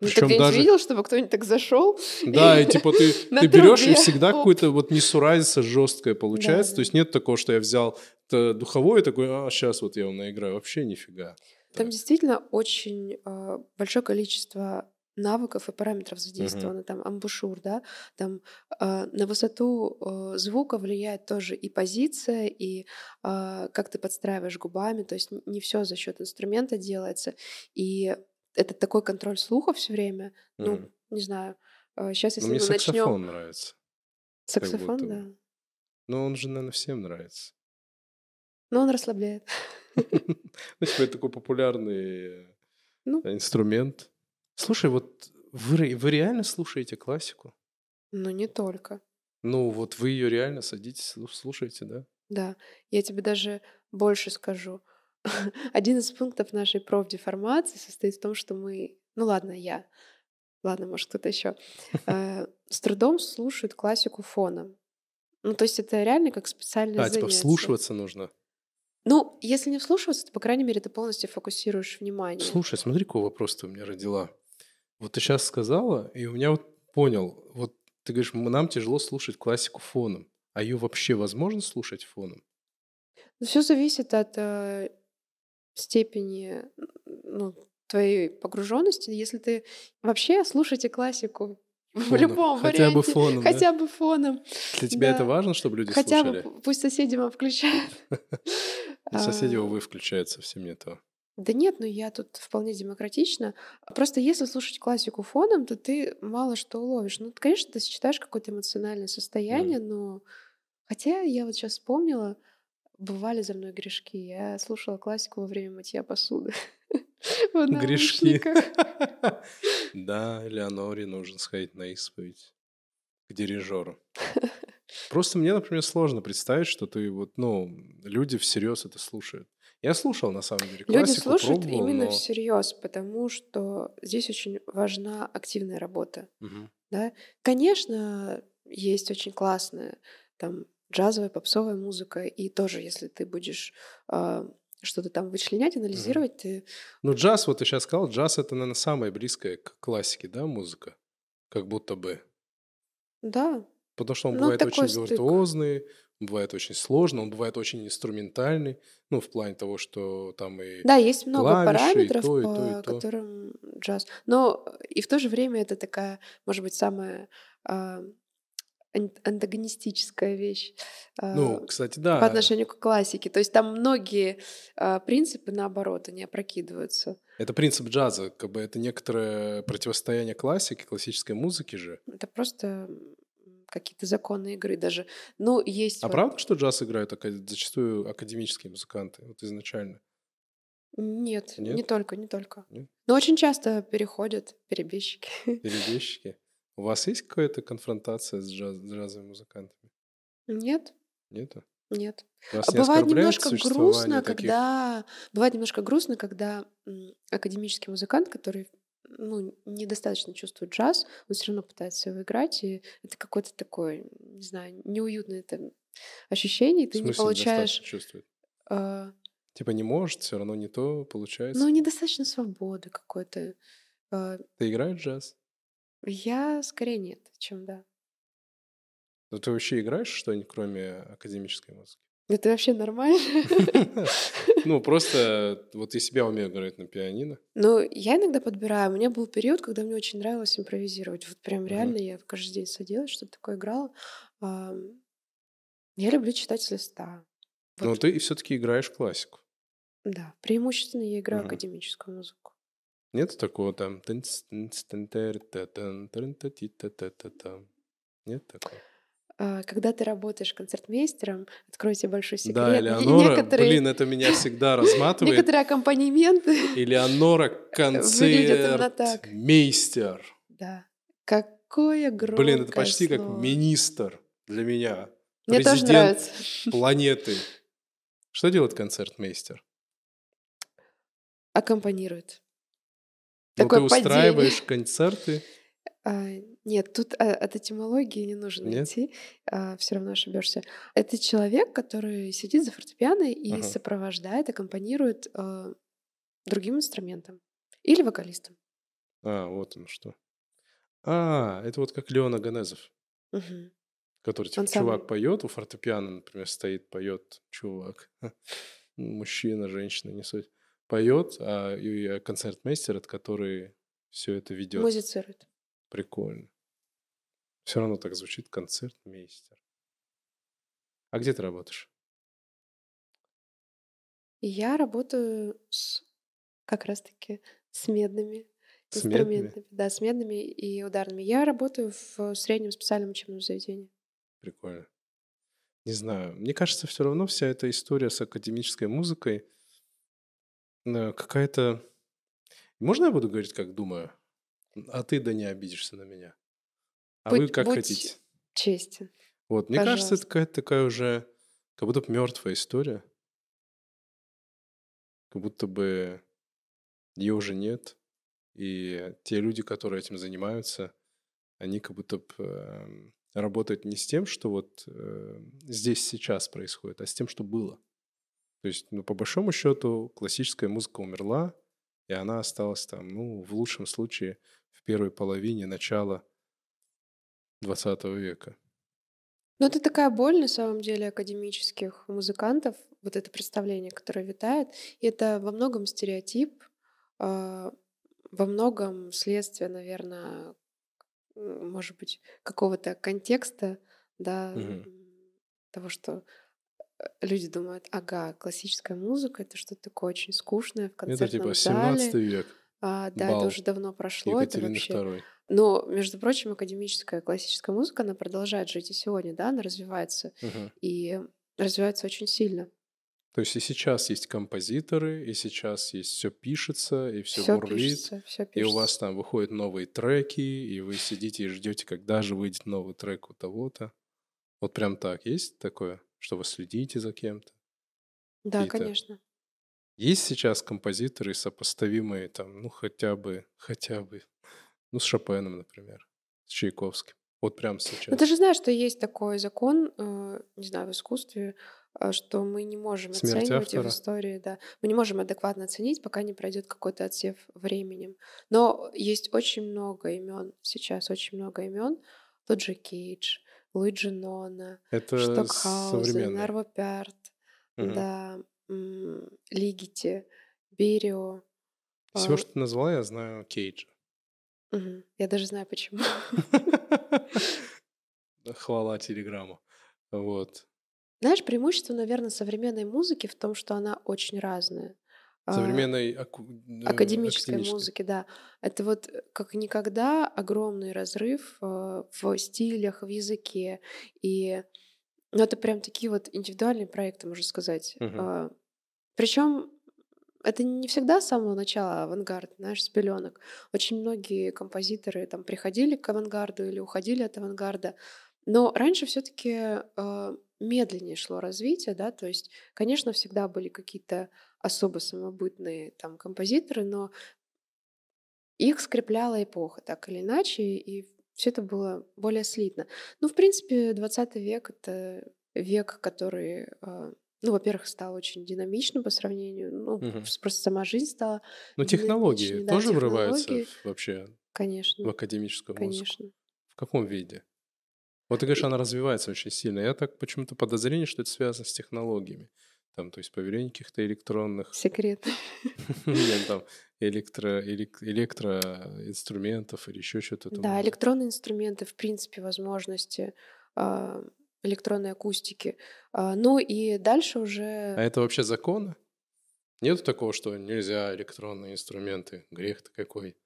Ну, причем так я даже... не видел, чтобы кто-нибудь так зашел. Да, и типа ты, ты берешь, и всегда Оп. какой-то вот несуразица жесткая получается. Да, То есть нет такого, что я взял духовой и такой, а, сейчас вот я вам наиграю. Вообще нифига. Там действительно очень э, большое количество навыков и параметров задействовано. Там амбушюр, да, там э, на высоту э, звука влияет тоже и позиция, и э, как ты подстраиваешь губами. То есть не все за счет инструмента делается. И это такой контроль слуха все время. Ну, Мгм. не знаю. Сейчас, Ну, если мне мы начнем саксофон нравится. саксофон, будто да. Но он же, наверное, всем нравится. Но он расслабляет. Ну, типа, это такой популярный э, Ну. инструмент. Слушай, вот вы, вы реально слушаете классику? Но не только. Ну, вот вы ее реально садитесь, слу- слушаете, да? Да, я тебе даже больше скажу. Один из пунктов нашей профдеформации состоит в том, что мы, ну ладно, я ладно, может, кто-то еще, э, с трудом слушают классику фоном. Ну, то есть это реально как специальное А, типа занятие. вслушиваться нужно. Ну, если не вслушиваться, то, по крайней мере, ты полностью фокусируешь внимание. Слушай, смотри, какой вопрос ты у меня родила. Вот ты сейчас сказала, и у меня вот понял, вот ты говоришь, «М- нам тяжело слушать классику фоном. А ее вообще возможно слушать фоном? Все зависит от э, степени ну, твоей погруженности. Если ты вообще слушайте классику в Фоном. любом Хотя бы варианте, фоном, да? хотя бы фоном, Для тебя это да. важно, чтобы люди хотя слушали? бы п- пусть соседи вам включают. Соседи, А, увы, включают совсем не то. Да нет, ну я тут вполне демократична. Просто если слушать классику фоном, то ты мало что уловишь. Ну, конечно, ты сочетаешь какое-то эмоциональное состояние, но... Хотя я вот сейчас вспомнила, бывали за мной грешки. Я слушала классику во время мытья посуды. Грешки. Да, Элеоноре нужно сходить на исповедь к дирижеру. Просто мне, например, сложно представить, что ты вот, ну, люди всерьез это слушают. Я слушал, на самом деле, Люди классику, слушают пробовал, именно но- всерьез, потому что здесь очень важна активная работа. Мгм. Да? Конечно, есть очень классная там джазовая, попсовая музыка, и тоже, если ты будешь а, что-то там вычленять, анализировать, ты Ну, джаз, вот ты сейчас сказал, джаз это, наверное, самое близкое к классике, да, музыка? Как будто бы. да, Потому что он Ну, бывает очень стык. виртуозный, он бывает очень сложный, он бывает очень инструментальный, ну, в плане того, что там и... да, есть много клавиши, и параметров, то, и по то, и то. которым джаз. Но и в то же время это такая, может быть, самая а, антагонистическая вещь. Ну, кстати, да. по отношению к классике. То есть там многие а, принципы, наоборот, они опрокидываются. Это принцип джаза, как бы это некоторое противостояние классики, классической музыки же. Это просто какие-то законы игры даже. Ну, есть... А вот- правда, что джаз играют зачастую академические музыканты, вот изначально? Нет, Нет? не только, не только. Нет? Но очень часто переходят перебежчики. Перебежчики? У вас есть какая-то конфронтация с, джаз- джазовыми музыкантами? Нет, Нету? нет. Вас А не Бывает немножко грустно, таких? когда... Бывает немножко грустно, когда академический музыкант, который ну, недостаточно чувствует джаз, он все равно пытается его играть, и это какое-то такое, не знаю, неуютное это ощущение, и В ты не смысле получаешь... чувствует? э, Типа не может, все равно не то получается. ну, недостаточно свободы какой-то. Э, Ты играешь джаз? Я скорее нет, чем да. Ну, ты вообще играешь что-нибудь, кроме академической музыки? Это вообще нормально. Ну, просто вот я себя умею играть на пианино. Ну, я иногда подбираю. У меня был период, когда мне очень нравилось импровизировать. Вот прям реально я каждый день садилась, что-то такое играла. Я люблю читать с листа. Но ты все-таки играешь классику. Да, преимущественно я играю академическую музыку. Нет такого там? Нет такого? А, Когда ты работаешь концертмейстером, откройте большой секрет. Да, Элеонора, некоторые, блин, это меня всегда разматывает. некоторые аккомпанементы, Элеонора концертмейстер. да. Какое громкое Блин, это почти как слово. министр для меня. Мне тоже нравится. планеты. Что делает концертмейстер? Аккомпанирует. Ну, ты Такое падение. устраиваешь концерты. А, нет, тут а, от этимологии не нужно Нет? идти, все равно ошибешься. Это человек, который сидит за фортепиано и Ага. сопровождает, аккомпанирует а, другим инструментом или вокалистом. А, вот он что. А, это вот как Леона Ганезов, Мгм. который типа Он чувак поет, у фортепиано, например, стоит, поет чувак. Мужчина, женщина, не суть. Поет, а и концертмейстер, от который все это ведет. Музицирует. Прикольно. Все равно так звучит концертмейстер. А где ты работаешь? Я работаю с как раз-таки с медными С медными? инструментами. Да, с медными и ударными. Я работаю в среднем специальном учебном заведении. Прикольно. Не знаю. Мне кажется, все равно вся эта история с академической музыкой какая-то... Можно я буду говорить, как думаю? А ты да не обидишься на меня. А вы Будь- как будь хотите. Честен. Вот, мне кажется, это пожалуйста. какая-то такая уже, как будто бы мертвая история. Как будто бы ее уже нет. И те люди, которые этим занимаются, они как будто бы эм, работают не с тем, что вот э, здесь сейчас происходит, а с тем, что было. То есть, ну, по большому счету, классическая музыка умерла, и она осталась там, ну, в лучшем случае, в первой половине начала 20 века. Ну, это такая боль, на самом деле, академических музыкантов, вот это представление, которое витает. И это во многом стереотип, э, во многом следствие, наверное, может быть, какого-то контекста, да, Мгм. того, что люди думают, ага, классическая музыка это что-то такое очень скучное в Это концертном типа зале. 17 век, А, да, это бал уже давно прошло, это Екатерины вообще. II. Но, между прочим, академическая классическая музыка, она продолжает жить и сегодня, да, она развивается Мгм. и развивается очень сильно. То есть и сейчас есть композиторы, и сейчас есть все пишется, и все Все бурлит, пишется, все и у пишется. вас там выходят новые треки, и вы сидите и ждете, когда же выйдет новый трек у того-то. Вот прям так есть такое, что вы следите за кем-то? Да, какие-то- конечно. Есть сейчас композиторы, сопоставимые там, ну хотя бы, хотя бы, ну с Шопеном, например, с Чайковским. Вот прям Ну, сейчас. ты же знаешь, что есть такой закон, э, не знаю, в искусстве, э, что мы не можем Смерть оценивать и в автора. истории, да, мы не можем адекватно оценить, пока не пройдет какой-то отсев временем. Но есть очень много имен сейчас, очень много имен. Тот же Кейдж, Луиджи Нона, Это Штокхаузен, современные. Арво Пярт, Мгм. да, Лигити, Берио. Всего, а, что ты назвала, я знаю Кейджа. мгм. Я даже знаю почему. Хвала Телеграмму. Вот. Знаешь, преимущество, наверное, современной музыки в том, что она очень разная. А, Современной аку- э, академической академической. музыки, да. Это вот э, как никогда огромный разрыв э, в стилях, в языке. И ну, это прям такие вот индивидуальные проекты, можно сказать. Мгм. Причем это не всегда с самого начала авангард, знаешь, с пеленок. Очень многие композиторы там приходили к авангарду или уходили от авангарда. Но раньше все-таки медленнее шло развитие, да, то есть, конечно, всегда были какие-то особо самобытные там композиторы, но их скрепляла эпоха так или иначе, и все это было более слитно. Ну, в принципе, 20 век — это век, который, э, ну, во-первых, стал очень динамичным по сравнению, ну, Мгм. просто сама жизнь стала Но технологии да, тоже врываются технологии. в- вообще в Конечно, академическую музыку? конечно. В каком виде? Вот ты говоришь, она развивается очень сильно. Я так почему-то подозрение, что это связано с технологиями. Там, то есть появление каких-то электронных, Секрет. нет, там, электро, элек- электроинструментов или еще что-то. Да, электронные инструменты, в принципе, возможности а, электронной акустики. А, Ну и дальше А уже... это вообще законно? Нет такого, что нельзя электронные инструменты? Грех-то какой?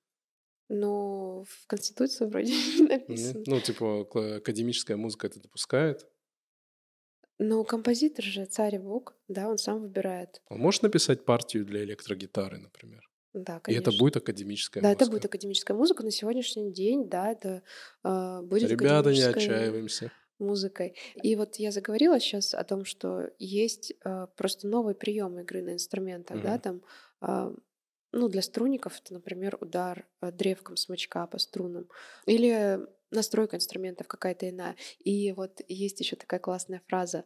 Ну, в Конституции вроде не Нет? написано. Ну, типа, академическая музыка это допускает. Но композитор же царь и бог, да, он сам выбирает. Он может написать партию для электрогитары, например. Да, И конечно. это будет академическая Да, музыка. это будет академическая музыка на сегодняшний день, да, это а, будет Ребята, не отчаиваемся. музыкой. И вот я заговорила сейчас о том, что есть а, просто новый прием игры на инструментах, да, Мгм. там, а, ну, для струнников это, например, удар а, древком смычка по струнам или настройка инструментов какая-то иная. И вот есть еще такая классная фраза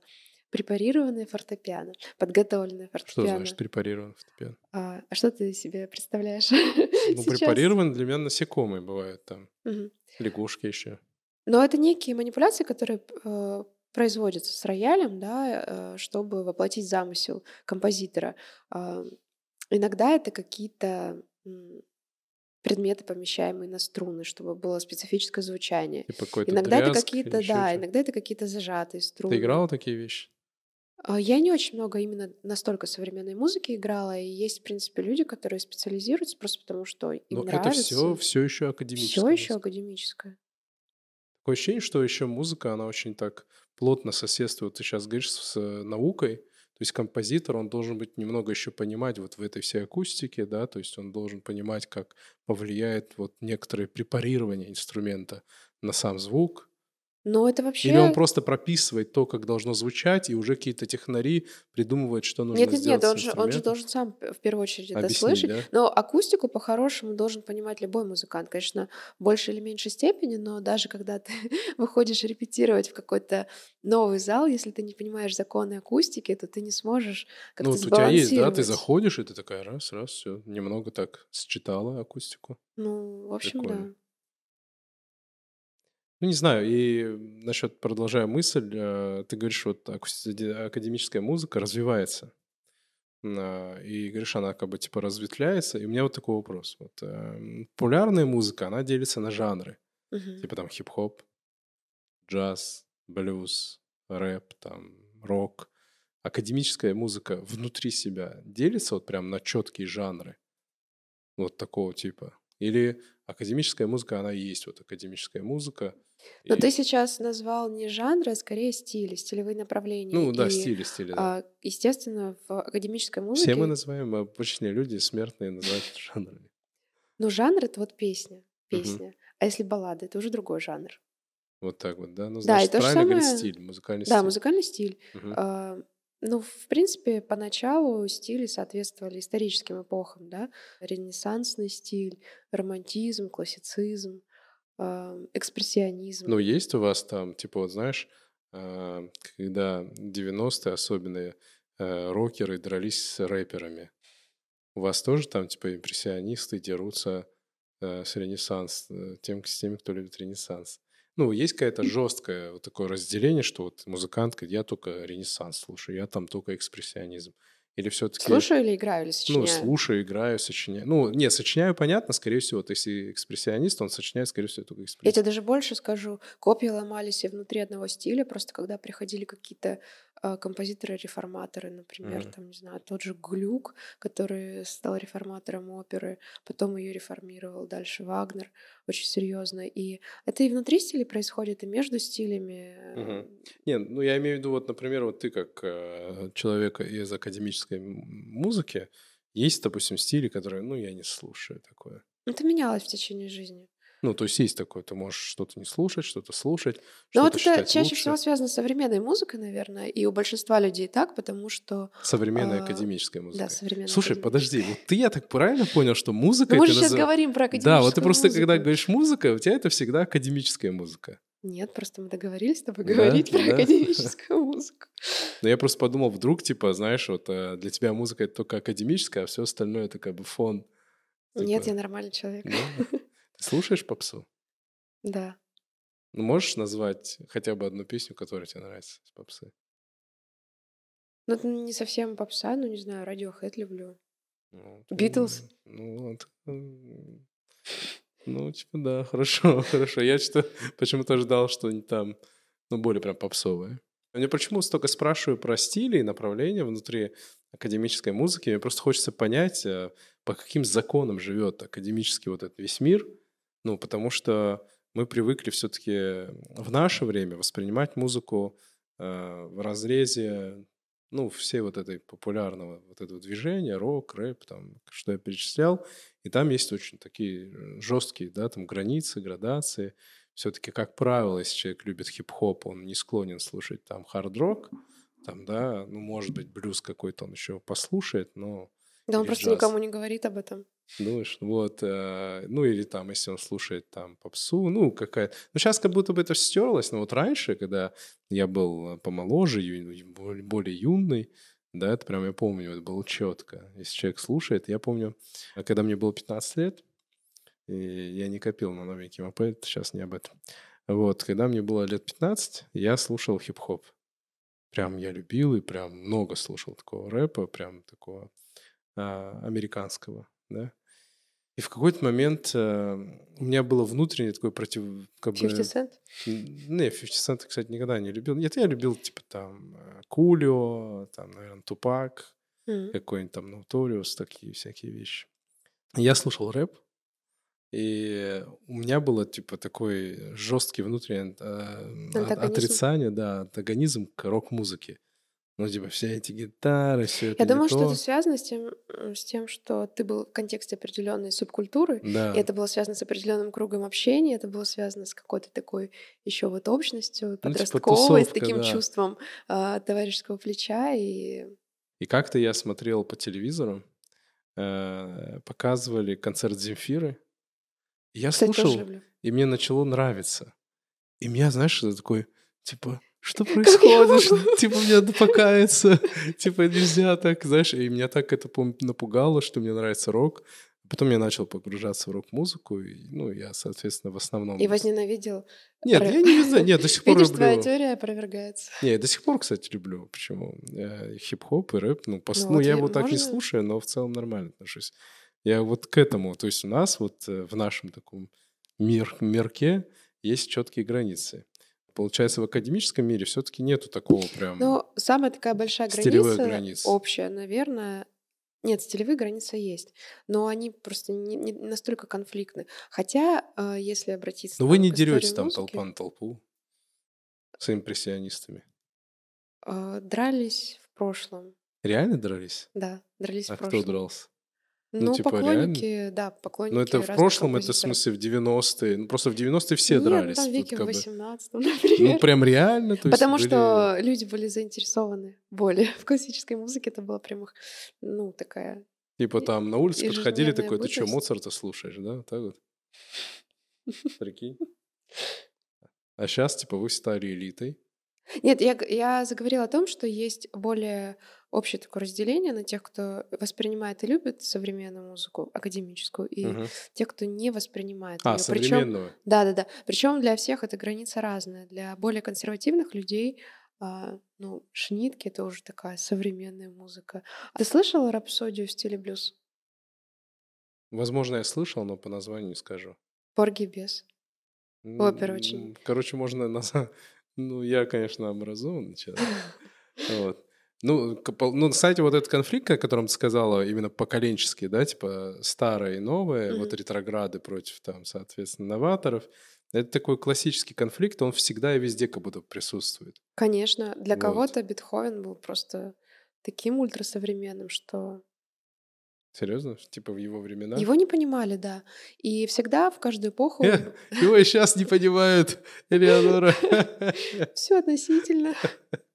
препарированное фортепиано, подготовленное Что фортепиано. значит препарирован фортепиано? А, а что ты себе представляешь? Ну, сейчас? препарирован для меня насекомые бывают там. Мгм. Лягушки еще. Но это некие манипуляции, которые э, производятся с роялем, да, э, чтобы воплотить замысел композитора. А, иногда это какие-то предметы, помещаемые на струны, чтобы было специфическое звучание. Типа Иногда это какие-то, да, иногда это какие-то зажатые струны. Ты играла такие вещи? А, Я не очень много именно настолько современной музыки играла, и есть, в принципе, люди, которые специализируются просто потому, что им Но нравится. это все, все еще академическое. Все еще академическое. Такое ощущение, что еще музыка, она очень так плотно соседствует. Ты сейчас говоришь с наукой. То есть композитор, он должен быть немного еще понимать вот в этой всей акустике, да, то есть он должен понимать, как повлияет вот некоторое препарирование инструмента на сам звук, Но это вообще... Или он просто прописывает то, как должно звучать, и уже какие-то технари придумывают, что нужно нет, нет, сделать нет, с он же, он же должен сам в первую очередь это Объяснить, слышать. да? Но акустику по-хорошему должен понимать любой музыкант. Конечно, в большей или меньшей степени, но даже когда ты выходишь репетировать в какой-то новый зал, если ты не понимаешь законы акустики, то ты не сможешь Ну, как-то вот у тебя есть, да, ты заходишь, и ты такая раз, раз, все, немного так считала акустику. Ну, в общем, Прикольно. да. Ну, не знаю, и насчет, продолжая мысль, э, ты говоришь, вот академическая музыка развивается. А, И говоришь, она как бы типа разветвляется. И у меня вот такой вопрос. Вот, эм, популярная музыка, она делится на жанры. Мгм. Типа там хип-хоп, джаз, блюз, рэп, там, рок. Академическая музыка внутри себя делится вот прям на четкие жанры. Вот такого типа. Или академическая музыка, она и есть вот академическая музыка. Но И- ты сейчас назвал не жанры, а скорее стили, стилевые направления. Ну да, И, стили, стили, да. а, естественно, в академической музыке... Все мы называем, обычные люди, смертные, называют жанрами. Ну, жанр — это вот песня, песня. А если баллада, это уже другой жанр. Вот так вот, да? Ну, Да, и значит, то же правильно говорить самое- стиль, музыкальный Да, стиль. музыкальный стиль. Мгм. А, Ну, в принципе, поначалу стили соответствовали историческим эпохам, да? Ренессансный стиль, романтизм, классицизм, а, экспрессионизм. Ну, есть у вас там, типа, вот знаешь, а, когда 90-е особенно э, рокеры дрались с рэперами. У вас тоже там, типа, импрессионисты дерутся э, с ренессанс, э, тем, с теми, кто любит ренессанс. Ну, есть какое-то жесткое вот такое разделение, что вот музыкант говорит, я только ренессанс слушаю, я там только экспрессионизм. Или все-таки... Слушаю или играю, или Ну, сочиняю? слушаю, играю, сочиняю. Ну, нет, сочиняю, понятно, скорее всего. Вот если экспрессионист, он сочиняет, скорее всего, только Я экспрессионист. тебе даже больше скажу. Копии ломались и внутри одного стиля, просто когда приходили какие-то композиторы-реформаторы, например, Мгм. там, не знаю, тот же Глюк, который стал реформатором оперы, потом ее реформировал дальше Вагнер, очень серьезно. И это и внутри стилей происходит, и между стилями. Мгм. Не, ну я имею в виду, вот, например, вот ты как э, человек из академической музыки, есть, допустим, стили, которые, ну, я не слушаю такое. Это менялось в течение жизни. Ну, то есть есть такое, ты можешь что-то не слушать, что-то слушать, что-то вот это чаще лучше. всего связано с современной музыкой, наверное, и у большинства людей так, потому что... Современная а, академическая музыка. Да, современная Слушай, подожди, вот ты, я так правильно понял, что музыка... Ну, мы же сейчас назыв- говорим про академическую Да, вот ты просто, когда музыку. говоришь музыка, у тебя это всегда академическая музыка. Нет, просто мы договорились с тобой Да, говорить про да. академическую музыку. Но я просто подумал, вдруг, типа, знаешь, вот э, для тебя музыка это только академическая, а все остальное это как бы фон. Нет, Типа, я нормальный человек. да? Ты слушаешь попсу? Да. Ну, можешь назвать хотя бы одну песню, которая тебе нравится из попсы? Ну, это не совсем попса, ну, не знаю, Radiohead люблю. Ну, м, Ну, вот. м, Ну, типа, да, хорошо, хорошо. Я что почему-то ждал, что они там, ну, более прям попсовые. Я почему столько спрашиваю про стили и направления внутри академической музыки? Мне просто хочется понять, э, по каким законам живет академический вот этот весь мир. Ну, потому что мы привыкли все-таки в наше время воспринимать музыку э, в разрезе, ну, всей вот этой популярного вот этого движения, рок, рэп, там, что я перечислял. И там есть очень такие э, жесткие, да, там границы, градации. Все-таки, как правило, если человек любит хип-хоп, он не склонен слушать там хард-рок, там, да, ну, может быть, блюз какой-то он еще послушает, но Да он просто джаз. никому не говорит об этом. Думаешь, вот, э, ну или там, если он слушает там попсу, ну какая Ну сейчас как будто бы это стерлось, но вот раньше, когда я был э, помоложе, ю- более более юный, да, это прям я помню, это было четко. Если человек слушает, я помню, а когда мне было 15 лет, и я не копил на новенький мопед, сейчас не об этом. Вот, когда мне было лет 15, я слушал хип-хоп. Прям я любил и прям много слушал такого рэпа, прям такого а, американского, да. И в какой-то момент э, у меня было внутреннее такое против... Как бы, 50 Cent? Н- Не, 50 Cent, кстати, никогда не любил. Нет, я любил, типа, там, э, Кулио, там, наверное, Тупак, М. какой-нибудь там Ноуториус, такие всякие вещи. Я слушал рэп, и у меня было, типа, такой жесткий внутренний э, отрицание, да, антагонизм к рок-музыке. Ну, типа, все эти гитары, все это Я думаю, что то. это связано с тем, с тем, что ты был в контексте определенной субкультуры, Да. и это было связано с определенным кругом общения, это было связано с какой-то такой еще вот общностью Ну, типа подростковой, с тусовка, таким да. чувством а, товарищеского плеча и И как-то я смотрел по телевизору, э, показывали концерт Земфиры. И я Кстати, слушал, и мне начало нравиться. И меня, знаешь, это такой, типа, что происходит? Что- Типа, мне надо покаяться. Типа, нельзя так, знаешь. И меня так это напугало, что мне нравится рок. Потом я начал погружаться в рок-музыку, и, ну, я, соответственно, в основном... И возненавидел. Нет, Про- я не знаю, нет, до сих пор Видишь, твоя люблю. теория опровергается. Не, я до сих пор, кстати, люблю. Почему? Э, Хип-хоп и рэп. Ну, пос- Ну ну, вот я его так не слушаю, но в целом нормально отношусь. Я вот к этому. То есть у нас вот э, в нашем таком мир, мирке есть четкие границы. Получается, в академическом мире все-таки нету такого прям... Но самая такая большая граница, границ. общая, наверное, нет, стилевые границы есть, но они просто не, не настолько конфликтны. Хотя, э, если обратиться... Но вы там не деретесь там музыки, толпа на толпу с импрессионистами. э, дрались в прошлом, Реально дрались? да, дрались А в кто прошлом. дрался? Ну, типа, поклонники, да, поклонники Ну, это в прошлом, это в смысле в 90-е. Ну, просто в 90-е все Нет, ну, дрались. там веке в бы- 18 например. Ну, прям реально? То есть Потому были- что люди были заинтересованы более в классической музыке. Это была прям их, ну, такая... Типа там на улице подходили такой, ты что. Моцарта слушаешь, да? Так вот. Прикинь. А сейчас, типа, вы стали элитой. Нет, я, я заговорила о том, что есть более общее такое разделение на тех, кто воспринимает и любит современную музыку, академическую, и Мгм. тех, кто не воспринимает А, её. Причем, современного. да, да, да. Причем для всех эта граница разная. Для более консервативных людей, а, ну, шнитки это уже такая современная музыка. А Ты слышала рапсодию в стиле блюз? Возможно, я слышал, но по названию не скажу. Порги без. Опера очень. Короче, можно назвать... Ну, я, конечно, образованный человек. Вот. Ну, ну, кстати, вот этот конфликт, о котором ты сказала, именно поколенческий, да, типа старое и новое, вот Мгм. ретрограды против, там, соответственно, новаторов, это такой классический конфликт, он всегда и везде как будто присутствует. Конечно, для Вот. кого-то Бетховен был просто таким ультрасовременным, что Серьезно? Типа в его времена? его не понимали, да. И всегда в каждую эпоху Э, Его и сейчас не понимают, Элеонора. все относительно.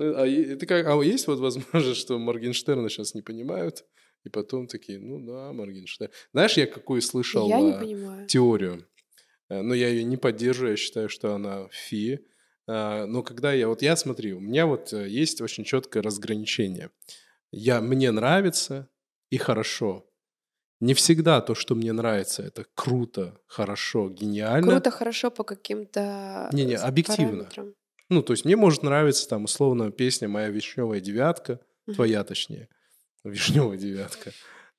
Ну, а это как, а есть вот возможность, что Моргенштерна сейчас не понимают, и потом такие, ну да, Моргенштерн. Знаешь, я какую слышал Я не а, понимаю. теорию? Э, Но я ее не поддерживаю, я считаю, что она фи. А, Но когда я, вот я смотри, у меня вот э, есть очень четкое разграничение. Я, мне нравится и хорошо. Не всегда то, что мне нравится, это круто, хорошо, гениально. Круто, хорошо по каким-то Не-не, с- объективно. параметрам. Ну, то есть мне может нравиться там условно песня «Моя вишневая девятка», твоя точнее, вишневая девятка.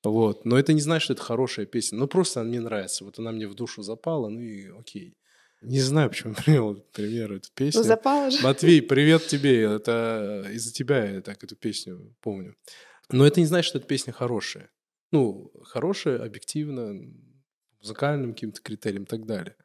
Вот. Но это не значит, что это хорошая песня. Ну, просто она мне нравится. Вот она мне в душу запала, ну и окей. Не знаю, почему привел пример, эту песню. Ну, запало же. Матвей, привет тебе. Это из-за тебя я так эту песню помню. Но это не значит, что эта песня хорошая. Ну, хорошая, объективно, музыкальным каким-то критериям и так далее.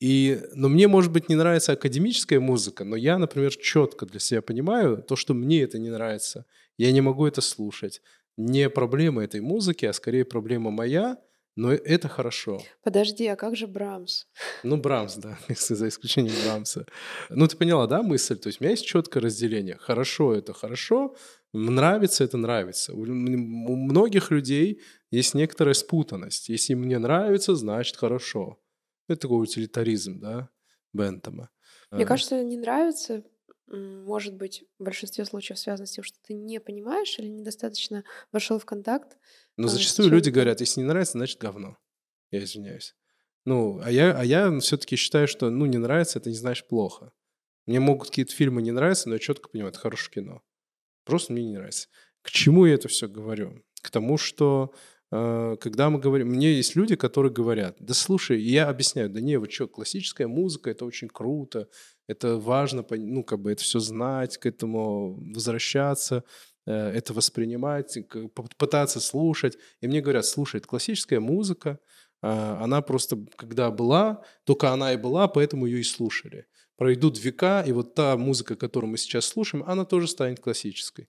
И, но мне, может быть, не нравится академическая музыка, но я, например, четко для себя понимаю то, что мне это не нравится. Я не могу это слушать. Не проблема этой музыки, а скорее проблема моя, но это хорошо. Подожди, а как же Брамс? Ну, Брамс, да, если за исключением Брамса. Ну, ты поняла, да, мысль? То есть у меня есть четкое разделение. Хорошо — это хорошо, нравится — это нравится. У многих людей есть некоторая спутанность. Если мне нравится, значит хорошо. Это такой утилитаризм, да, Бентома. Мне А, кажется, не нравится, может быть, в большинстве случаев связано с тем, что ты не понимаешь или недостаточно вошел в контакт. Но а, с зачастую люди говорят, если не нравится, значит говно. Я извиняюсь. Ну, а я, а я все-таки считаю, что, ну, не нравится, это не значит плохо. Мне могут какие-то фильмы не нравиться, но я четко понимаю, это хорошее кино. Просто мне не нравится. К чему я это все говорю? К тому, что э, когда мы говорим... Мне есть люди, которые говорят, да слушай, я объясняю, да не, вы что, классическая музыка, это очень круто, это важно, ну, как бы это все знать, к этому возвращаться, э, это воспринимать, пытаться слушать. И мне говорят, слушай, это классическая музыка, а, она просто, когда была, только она и была, поэтому ее и слушали. пройдут века, и вот та музыка, которую мы сейчас слушаем, она тоже станет классической.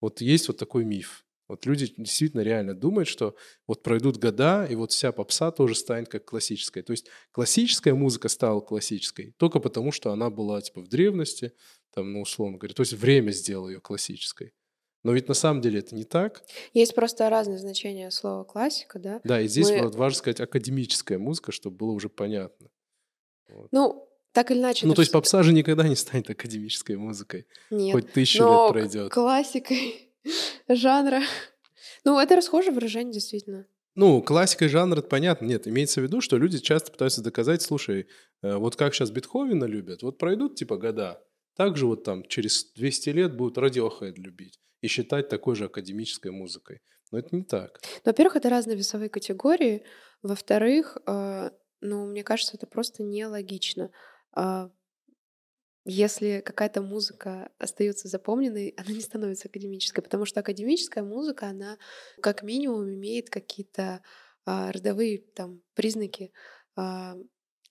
Вот есть вот такой миф. Вот люди действительно реально думают, что вот пройдут года, и вот вся попса тоже станет как классическая. То есть классическая музыка стала классической только потому, что она была типа в древности, там, ну, условно говоря. То есть время сделало ее классической. Но ведь на самом деле это не так. Есть просто разные значения слова классика, да? Да, и здесь Мы... вот важно сказать академическая музыка, чтобы было уже понятно. Вот. Ну, так или иначе. Ну, то есть попса же никогда не станет академической музыкой. Нет. Хоть тысячу лет пройдет. Классикой жанра. Ну, это расхожее выражение, действительно. Ну, классика жанра, это понятно. Нет, имеется в виду, что люди часто пытаются доказать, слушай, э, вот как сейчас Бетховена любят, вот пройдут типа года, так же вот там через 200 лет будут Radiohead любить и считать такой же академической музыкой. Но это не так. Ну, во-первых, это разные весовые категории. Во-вторых, э, ну, мне кажется, это просто нелогично. Э, если какая-то музыка остается запомненной, она не становится академической, потому что академическая музыка, она как минимум имеет какие-то а, родовые там признаки. А,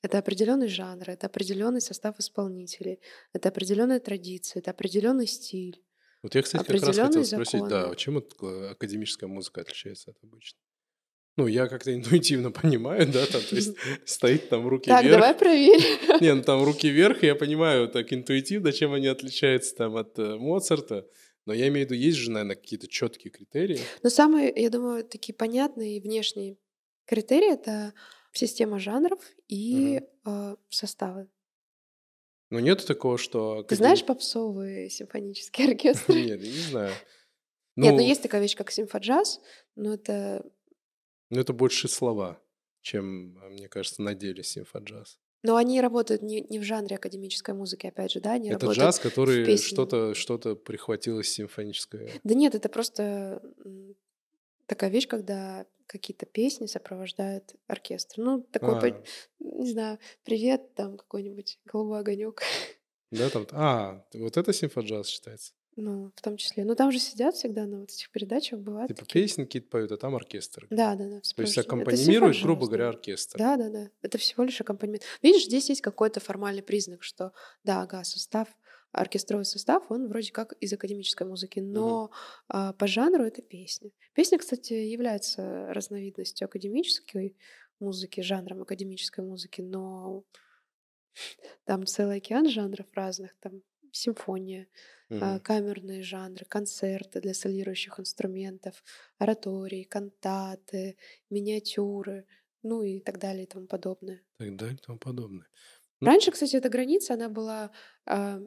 это определенный жанр, это определенный состав исполнителей, это определенная традиция, это определенный стиль. Вот я, кстати, как раз хотел спросить, да, чем академическая музыка отличается от обычной? Ну, я как-то интуитивно понимаю, да, там, то есть стоит там руки так, вверх. Так, давай проверим. Не, ну там руки вверх, я понимаю так интуитивно, чем они отличаются там от э, Моцарта. Но я имею в виду, есть же, наверное, какие-то четкие критерии. Но самые, я думаю, такие понятные внешние критерии — это система жанров и угу. э, составы. Ну, нет такого, что... Ты знаешь попсовые симфонические оркестры? Нет, я не знаю. Нет, ну, ну есть такая вещь, как симфоджаз, но это ну, это больше слова, чем, а, мне кажется, на деле симфоджаз. Но они работают не, не в жанре академической музыки, опять же, да? Они это джаз, который что-то что прихватил из симфонической. Да нет, это просто такая вещь, когда какие-то песни сопровождают оркестр. Ну, такой, а. не знаю, привет, там какой-нибудь голубой огонек. Да, там, а, вот это симфоджаз считается? Ну, в том числе. Ну, там же сидят всегда на вот этих передачах, бывает. Типа такие... песни какие-то поют, а там оркестр. Да, да, да. То есть аккомпанирует, грубо говоря, оркестр. Да, да, да. Это всего лишь аккомпанемент. Видишь, здесь есть какой-то формальный признак, что, да, ага, состав, оркестровый состав, он вроде как из академической музыки, но угу. а, по жанру это песня. Песня, кстати, является разновидностью академической музыки, жанром академической музыки, но там целый океан жанров разных, там симфония, mm-hmm. камерные жанры, концерты для солирующих инструментов, оратории, кантаты, миниатюры, ну и так далее и тому подобное. Так далее и тому подобное. Ну Раньше, кстати, эта граница, она была а,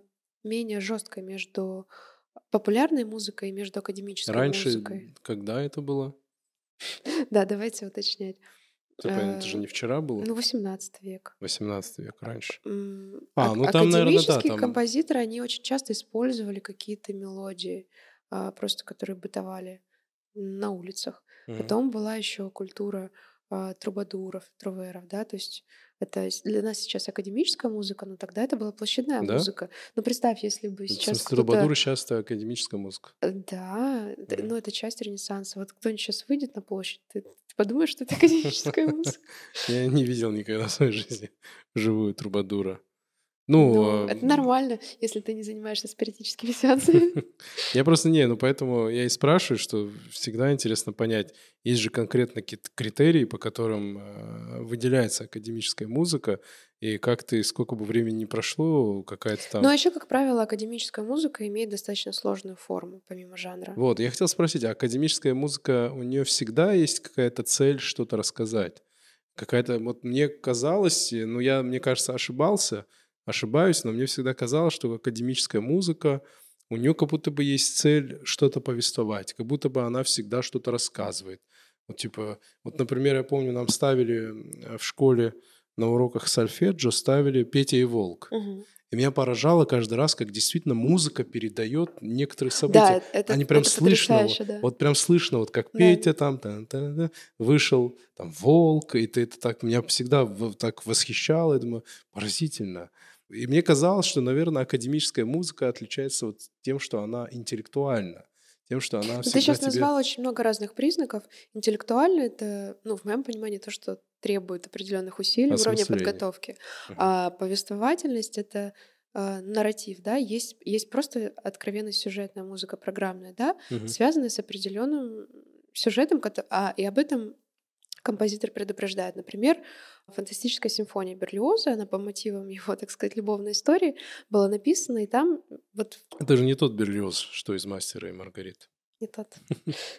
менее жесткой между популярной музыкой и между академической Раньше, музыкой. Раньше, когда это было? Да, давайте уточнять. Это же не э, вчера было? Ну, 18 век. 18 век, раньше. А, ну там, наверное, да. Там... композиторы, они очень часто использовали какие-то мелодии, а, просто которые бытовали на улицах. Потом была еще культура а, трубадуров, труверов, да, то есть это для нас сейчас академическая музыка, но тогда это была площадная да? музыка. Ну, представь, если бы сейчас кто-то... Трубадуры сейчас это академическая музыка. Э, да, mm. ну это часть Ренессанса. Вот кто-нибудь сейчас выйдет на площадь, ты, ты подумаешь, что это академическая музыка. Я не видел никогда в своей жизни живую трубадура. Ну, ну, это нормально, если ты не занимаешься спиритическими сеансами. Я просто не, ну поэтому я и спрашиваю, что всегда интересно понять, есть же конкретно какие-то критерии, по которым э, выделяется академическая музыка, и как ты, сколько бы времени ни прошло, какая-то там... Ну, а еще, как правило, академическая музыка имеет достаточно сложную форму, помимо жанра. Вот, я хотел спросить, а академическая музыка, у нее всегда есть какая-то цель что-то рассказать? Какая-то, вот мне казалось, ну, я, мне кажется, ошибался, ошибаюсь, но мне всегда казалось, что академическая музыка, у нее как будто бы есть цель что-то повествовать, как будто бы она всегда что-то рассказывает. Вот типа, вот, например, я помню, нам ставили в школе на уроках сольфеджио ставили Петя и Волк. Угу. И меня поражало каждый раз, как действительно музыка передает некоторые события. Да, это, Они прям это слышно, вот, да. вот прям слышно, вот как да. Петя там та -та -та, вышел, там волк, и ты это так меня всегда так восхищало. Я думаю, поразительно. И мне казалось, что, наверное, академическая музыка отличается вот тем, что она интеллектуальна. Тем, что она Ты сейчас тебе... назвал очень много разных признаков. Интеллектуально это, ну, в моем понимании, то, что требует определенных усилий уровня подготовки. Мгм. А повествовательность это а, нарратив, да, есть, есть просто откровенно сюжетная музыка программная, да, Мгм. связанная с определенным сюжетом, а, и об этом композитор предупреждает. Например, фантастическая симфония Берлиоза, она по мотивам его, так сказать, любовной истории была написана, и там вот Это же не тот Берлиоз, что из «Мастера и Маргариты». не тот,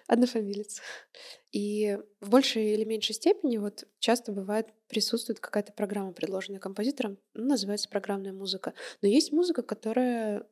однофамилец. И в большей или меньшей степени вот часто бывает присутствует какая-то программа, предложенная композитором, ну, называется программная музыка. Но есть музыка, которая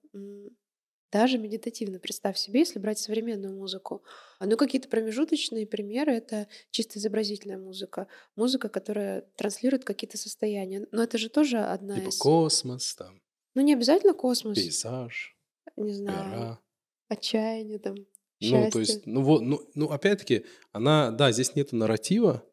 даже медитативно, представь себе, если брать современную музыку. А, Ну, какие-то промежуточные примеры — это чисто изобразительная музыка. Музыка, которая транслирует какие-то состояния. Но это же тоже одна Типа из... космос, там, Ну, не обязательно космос, пейзаж, не знаю, гора. отчаяние там, Ну, счастье. то есть, ну вот, ну, ну опять-таки, она, да, здесь нету нарратива,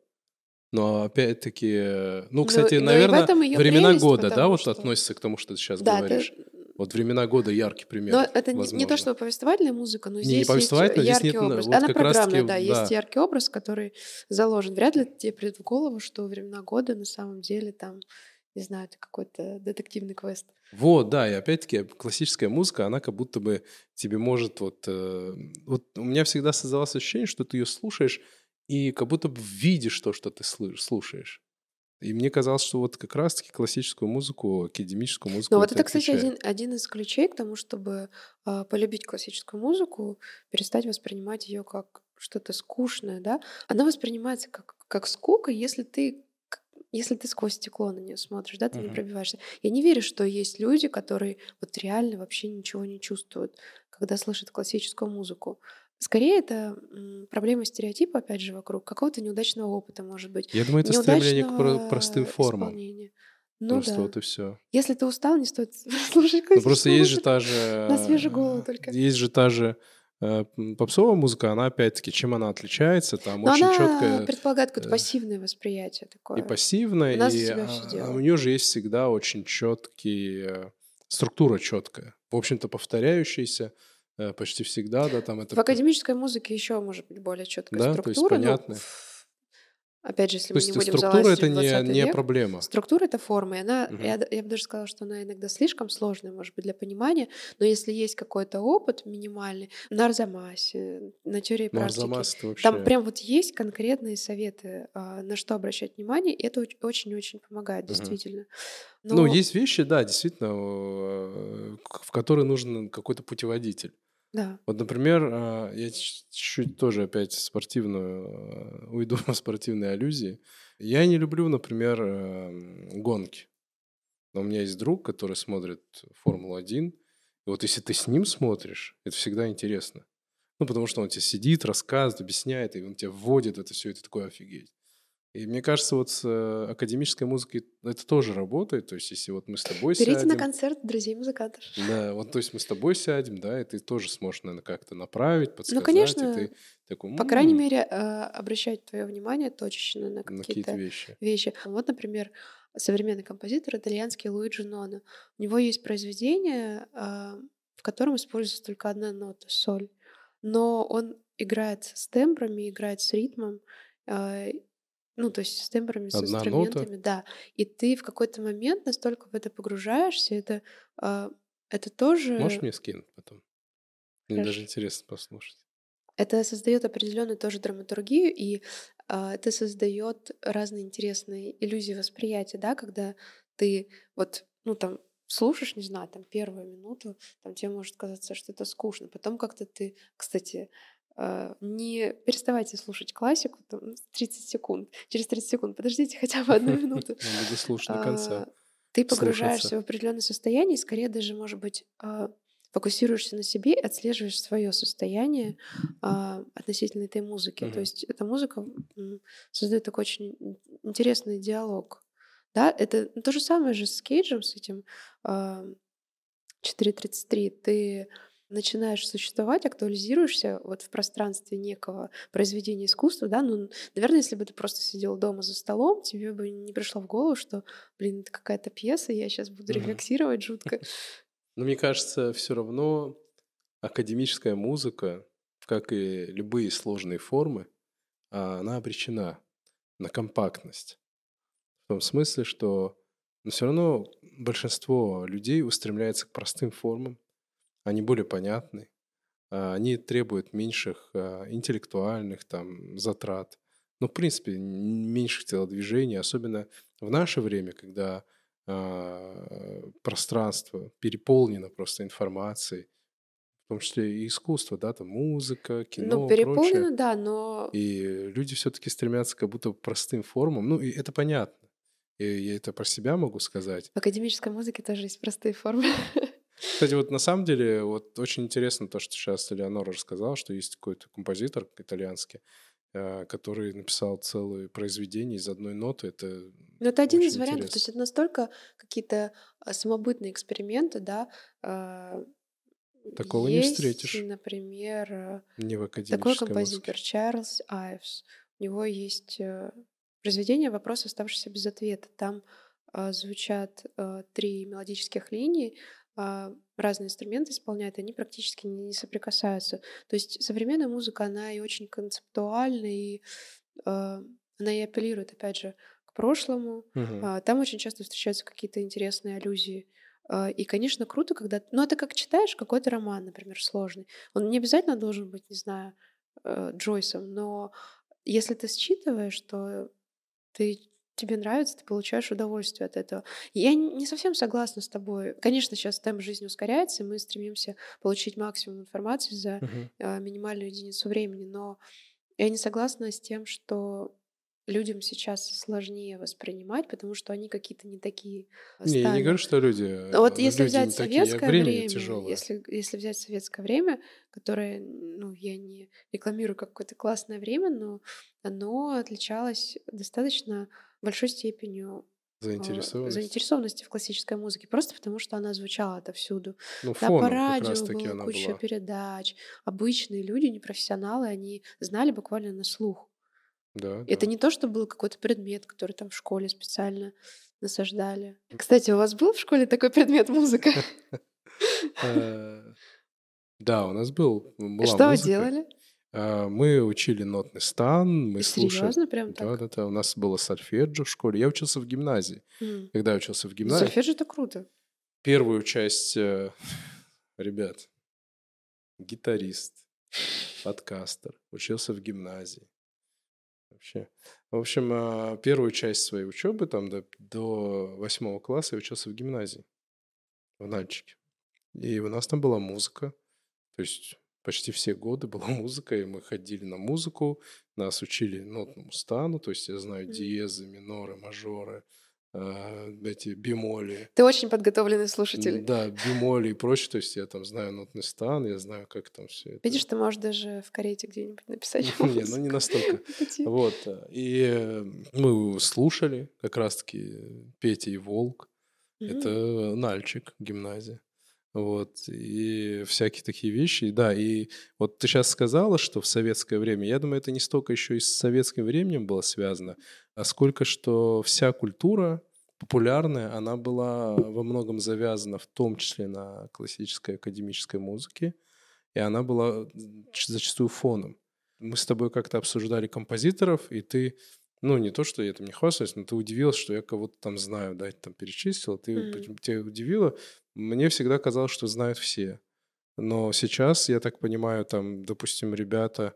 но опять-таки, ну, Ну, кстати, но наверное, её времена прелесть, года, да, потому вот что- относится к тому, что ты сейчас Да, говоришь. это Вот времена года яркий пример. Но это не, не то, возможно. что повествовательная музыка, но Не, здесь не повествовательная, есть здесь яркий нет на- образ. вот Она программная, да, есть да. яркий образ, который заложен. Вряд ли тебе придет в голову, что времена года на самом деле там, не знаю, это какой-то детективный квест. Вот, да, и опять-таки классическая музыка, она как будто бы тебе может вот... э, вот у меня всегда создавалось ощущение, что ты ее слушаешь и как будто бы видишь то, что ты слушаешь. И мне казалось, что вот как раз-таки классическую музыку, академическую музыку... Но вот это, кстати, отвечает. один, один из ключей к тому, чтобы а, полюбить классическую музыку, перестать воспринимать ее как что-то скучное, да. Она воспринимается как, как скука, если ты если ты сквозь стекло на нее смотришь, да, ты не Мгм. пробиваешься. Я не верю, что есть люди, которые вот реально вообще ничего не чувствуют, когда слышат классическую музыку. Скорее, это проблема стереотипа, опять же, вокруг какого-то неудачного опыта, может быть. Я думаю, это стремление к простым формам. исполнения. Ну Просто да. вот и все. Если ты устал, не стоит слушать Ну, просто есть же та же... На свежую голову только. Есть же та же э, попсовая музыка, она опять-таки, чем она отличается, там Но очень она предполагает какое-то э, пассивное восприятие такое. и пассивное, У нас и а, у нее же есть всегда очень четкий э, структура четкая, в общем-то повторяющаяся почти всегда, да, там это В академической музыке еще может быть более четкая Да, то есть структура. но понятно. Опять же, если то мы не будем структура это не 20 не век, проблема. Структура — это форма, и она, Мгм. я, я бы даже сказала, что она иногда слишком сложная, может быть, для понимания, но если есть какой-то опыт минимальный, на Арзамасе, на теории Ну, практики, вообще... там прям вот есть конкретные советы, а, на что обращать внимание, и это оч- очень-очень помогает, действительно. Ну, Но- есть вещи, да, действительно, э, в которые нужен какой-то путеводитель. Да. Вот, например, а, я чуть-чуть тоже опять спортивную, э, уйду в спортивные аллюзии. Я не люблю, например, эм, гонки. Но у меня есть друг, который смотрит Формулу-1. И вот если ты с ним смотришь, это всегда интересно. Ну, потому что он тебе сидит, рассказывает, объясняет, и он тебя вводит это все, и ты такой офигеть. И мне кажется, вот с э, академической музыкой это тоже работает. То есть, если вот мы с тобой Берите сядем... на концерт друзей-музыкантов. Да, вот то есть мы с тобой сядем, да, и ты тоже сможешь, наверное, как-то направить, подсказать. Ну, конечно, и ты такой, По крайней «М, мере, э, обращать твое внимание точечно на на какие-то какие-то вещи. вещи. Вот, например, современный композитор итальянский Луиджи Ноно. У него есть произведение, а, в котором используется только одна нота — соль. Но он играет с тембрами, играет с ритмом, а, ну, то есть с тембрами, с Одна нота? инструментами, да. И ты в какой-то момент настолько в это погружаешься, это, а, это тоже... Можешь мне скинуть потом? Мне Хорошо. даже интересно послушать. Это создает определенную тоже драматургию, и а, это создает разные интересные иллюзии восприятия, да, когда ты вот, ну там, слушаешь, не знаю, там первую минуту, там тебе может казаться, что это скучно, потом как-то ты, кстати, не переставайте слушать классику, там, 30 секунд, через 30 секунд, подождите хотя бы одну минуту. Буду слушать до конца. А, Ты погружаешься в определенное состояние, и скорее даже, может быть, а, фокусируешься на себе отслеживаешь свое состояние а, относительно этой музыки. То есть эта музыка создает такой очень ин- интересный диалог. Да, это то же самое же с Кейджем, с этим а, 4.33. Ты начинаешь существовать, актуализируешься вот в пространстве некого произведения искусства, да, ну, наверное, если бы ты просто сидел дома за столом, тебе бы не пришло в голову, что, блин, это какая-то пьеса, я сейчас буду рефлексировать жутко. Но мне кажется, все равно академическая музыка, как и любые сложные формы, а, она обречена на компактность. В том смысле, что но все равно большинство людей устремляется к простым формам, они более понятны, а, они требуют меньших а, интеллектуальных там, затрат, ну, в принципе, меньших телодвижений, особенно в наше время, когда э, пространство переполнено просто информацией, в том числе и искусство, да, там музыка, кино, Ну, переполнено, прочее. да, но И люди все-таки стремятся как будто к простым формам. Ну, и это понятно. И я это про себя могу сказать. в академической музыке тоже есть простые формы. Кстати, вот на самом деле, вот очень интересно то, что сейчас Элеонора рассказала, что есть какой-то композитор итальянский, э, который написал целое произведение из одной ноты. Это Но это один из вариантов. То интересно. есть это настолько какие-то а, самобытные эксперименты, да. а, Такого не Есть, встретишь например, э, не в такой композитор музыке. Чарльз Айвс. У него есть э, произведение «Вопрос, оставшийся без ответа». Там звучат три мелодических линии, разные инструменты исполняют, они практически не, соприкасаются. То есть современная музыка, она и очень концептуальна, и а, она и апеллирует, опять же, к прошлому. А, Там очень часто встречаются какие-то интересные аллюзии. А, И, конечно, круто, когда... Ну, это как читаешь какой-то роман, например, сложный. Он не обязательно должен быть, не знаю, э, Джойсом, но если ты считываешь, то ты тебе нравится, ты получаешь удовольствие от этого. Я не совсем согласна с тобой. Конечно, сейчас темп жизни ускоряется, и мы стремимся получить максимум информации за э, минимальную единицу времени, но я не согласна с тем, что людям сейчас сложнее воспринимать, потому что они какие-то не такие э, Не, я не говорю, что люди, Но вот э, если люди взять не такие, советское время время, тяжелое. если, если взять советское время, которое, ну, я не рекламирую как какое-то классное время, но оно отличалось достаточно большой степенью э, Заинтересованность. заинтересованности в классической музыке, просто потому что она звучала отовсюду. Ну, Да, по радио было куча была. передач. Обычные люди, непрофессионалы, они знали буквально на слух. Да, Это да. не то, что был какой-то предмет, который там в школе специально насаждали. Кстати, у вас был в школе такой предмет музыка? Э, Да, у нас был, Что вы делали? А, Мы учили нотный стан, мы слушали... Серьезно, прям Да, так? да, да. У нас было сольфеджио в школе. Я учился в гимназии. М. Когда я учился в Ну, гимназии, Сольфеджио это круто. первую часть, э, ребят, гитарист, подкастер, учился в гимназии. Вообще. В общем, а, первую часть своей учебы, там до, до восьмого класса я учился в гимназии, в Нальчике. И у нас там была музыка. То есть почти все годы была музыка, и мы ходили на музыку, нас учили нотному стану, то есть я знаю диезы, миноры, мажоры, а, эти бемоли. Ты очень подготовленный слушатель. Да, бемоли и прочее. То есть я там знаю нотный стан, я знаю, как там все это. Видишь, ты можешь даже в карете где-нибудь написать. Не, ну не настолько. Пойти. Вот. э, И э, мы слушали как раз-таки Петя и Волк. Это Нальчик, гимназия. Вот. И всякие такие вещи. И Да, и вот ты сейчас сказала, что в советское время, я думаю, это не столько еще и с советским временем было связано, а сколько что вся культура популярная, она была во многом завязана в том числе на классической академической музыке, и она была зачастую фоном. Мы с тобой как-то обсуждали композиторов, и ты, ну, не то, что я там не хвастаюсь, но ты удивилась, что я кого-то там знаю, да, там перечислил, ты, почему- тебя удивило. Мне всегда казалось, что знают все. Но сейчас, я так понимаю, там, допустим, ребята,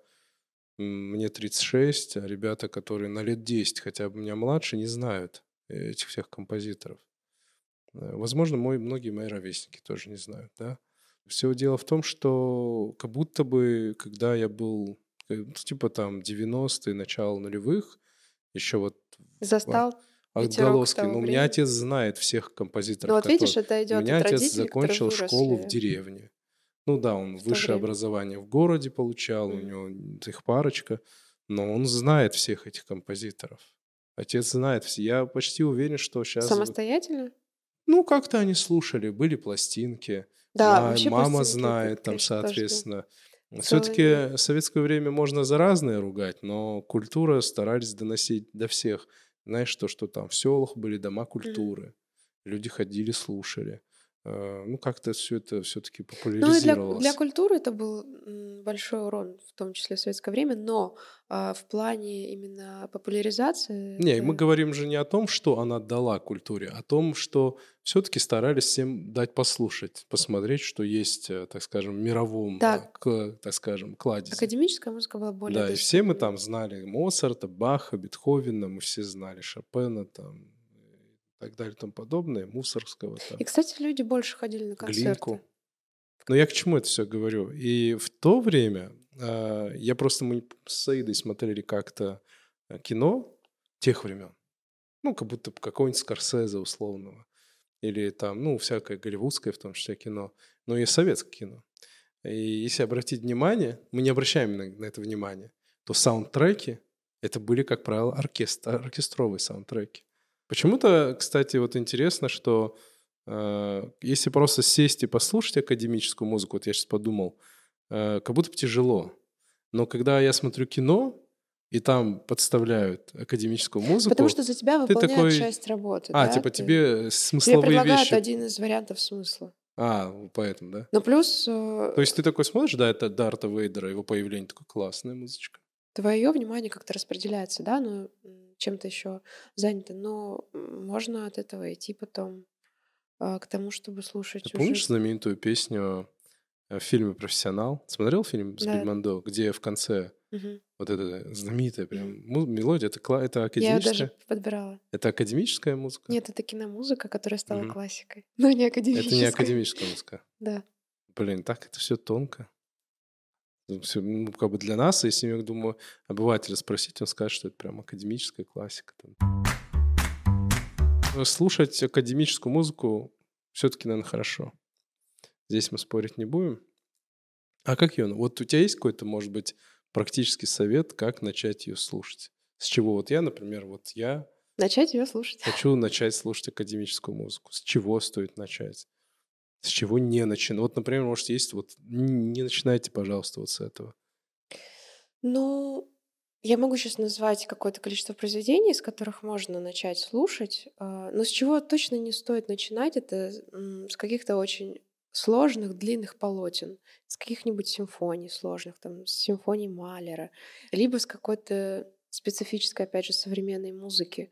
мне 36, а ребята, которые на лет 10 хотя бы меня младше, не знают этих всех композиторов. Э, Возможно, мой, многие мои ровесники тоже не знают, да. Все дело в том, что как будто бы, когда я был, э, ну, типа там 90-е, начало нулевых, еще вот Застал ветерок отголоски, того но у меня отец знает всех композиторов, Ну вот видишь, которые- это у идет меня от отец родителей, закончил школу в деревне. Ну да, он в высшее время. образование в городе получал, у Мгм. него их парочка, но он знает всех этих композиторов. Отец знает все. Я почти уверен, что сейчас... Самостоятельно? Ну, как-то они слушали, были пластинки. Да, Ма- вообще мама пластинки, знает, там, тоже, соответственно. Целый Все-таки мир. советское время можно за разное ругать, но культура старались доносить до всех. Знаешь, то, что там в селах были дома культуры. Люди ходили, слушали. Э, ну, как-то все это все-таки Ну и для, популяризировалось. для культуры это был большой урон, в том числе в советское время, но а, в плане именно популяризации Не, мы это- говорим же не о том, что она дала культуре, а о том, что все-таки старались всем дать послушать, посмотреть, что есть, э, так скажем, в мировом, э, к- так скажем, кладезе. академическая музыка была более Да, и все мы там знали Моцарта, Баха, Бетховена, мы все знали Шопена там так далее и тому подобное, Мусоргского там. И, кстати, люди больше ходили на концерты. Глинку. Но я к чему это все говорю? И в то время э, я просто мы с Саидой смотрели как-то э, кино тех времен. Ну, как будто какого-нибудь Скорсезе условного. Или там, ну, всякое голливудское, в том числе кино. Но и советское кино. И если обратить внимание, мы не обращаем на, на это внимание, то саундтреки это были, как правило, оркестр, оркестровые саундтреки. Почему-то, кстати, вот интересно, что э, если просто сесть и послушать академическую музыку, вот я сейчас подумал, э, как будто бы тяжело. Но когда я смотрю кино, и там подставляют академическую музыку, Потому что за тебя выполняют такой- часть работы. а, да, типа ты- тебе Тебе смысловые предлагают вещи... один из вариантов смысла. А, поэтому, да? Но плюс э, То есть ты такой смотришь, да, это Дарта Вейдера, его появление, такой классная музычка. твое внимание как-то распределяется, да, ну, м, чем-то еще занято, но можно от этого идти потом а, к тому, чтобы слушать Ты уже... помнишь знаменитую песню э, в фильме «Профессионал»? Смотрел фильм с Да. Бельмондо, где в конце Мгм. вот эта знаменитая прям му- мелодия, это, кла- это Я академическая? даже подбирала. Это академическая музыка? Нет, это киномузыка, которая стала Мгм. классикой, но не Это академической. не академическая музыка. Да. Блин, так это все тонко. Ну, ну, как бы для нас, если я думаю, обывателя спросить, он скажет, что это прям академическая классика. там. Слушать академическую музыку все-таки, наверное, хорошо. Здесь мы спорить не будем. А как ее? Вот у тебя есть какой-то, может быть, практический совет, как начать ее слушать? С чего? Вот я, например, вот я Начать ее слушать. Хочу начать слушать академическую музыку. С чего стоит начать? С чего не начинать? Вот, например, может, есть вот... Не начинайте, пожалуйста, вот с этого. Ну, я могу сейчас назвать какое-то количество произведений, с которых можно начать слушать, а, но с чего точно не стоит начинать, это с каких-то очень сложных, длинных полотен, с каких-нибудь симфоний сложных, там, с симфоний Малера, либо с какой-то специфической, опять же, современной музыки,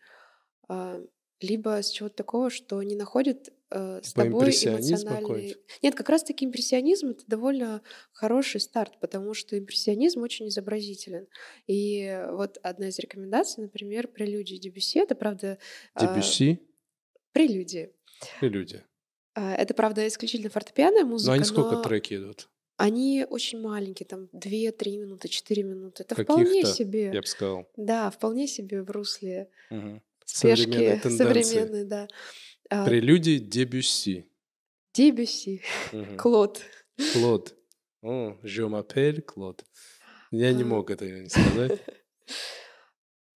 а, либо с чего-то такого, что не находит э, с Типа тобой эмоциональный... Нет, как раз-таки импрессионизм — это довольно хороший старт, потому что импрессионизм очень изобразителен. И вот одна из рекомендаций, например, прелюдии Дебюсси, это, правда... а, Дебюсси Прелюдии. и люди. А, Это, правда, исключительно фортепианная Но музыка, они сколько но треки идут? они очень маленькие, там 2-3 минуты, 4 минуты. Это вполне Каких-то, себе... Я бы сказал. Да, вполне себе в русле Мгм. Спешки Современной тенденции. современной, да. А, Прелюдии Дебюсси. Дебюсси. Клод. Клод. О, je m'appelle Клод. Я не А. мог это не сказать.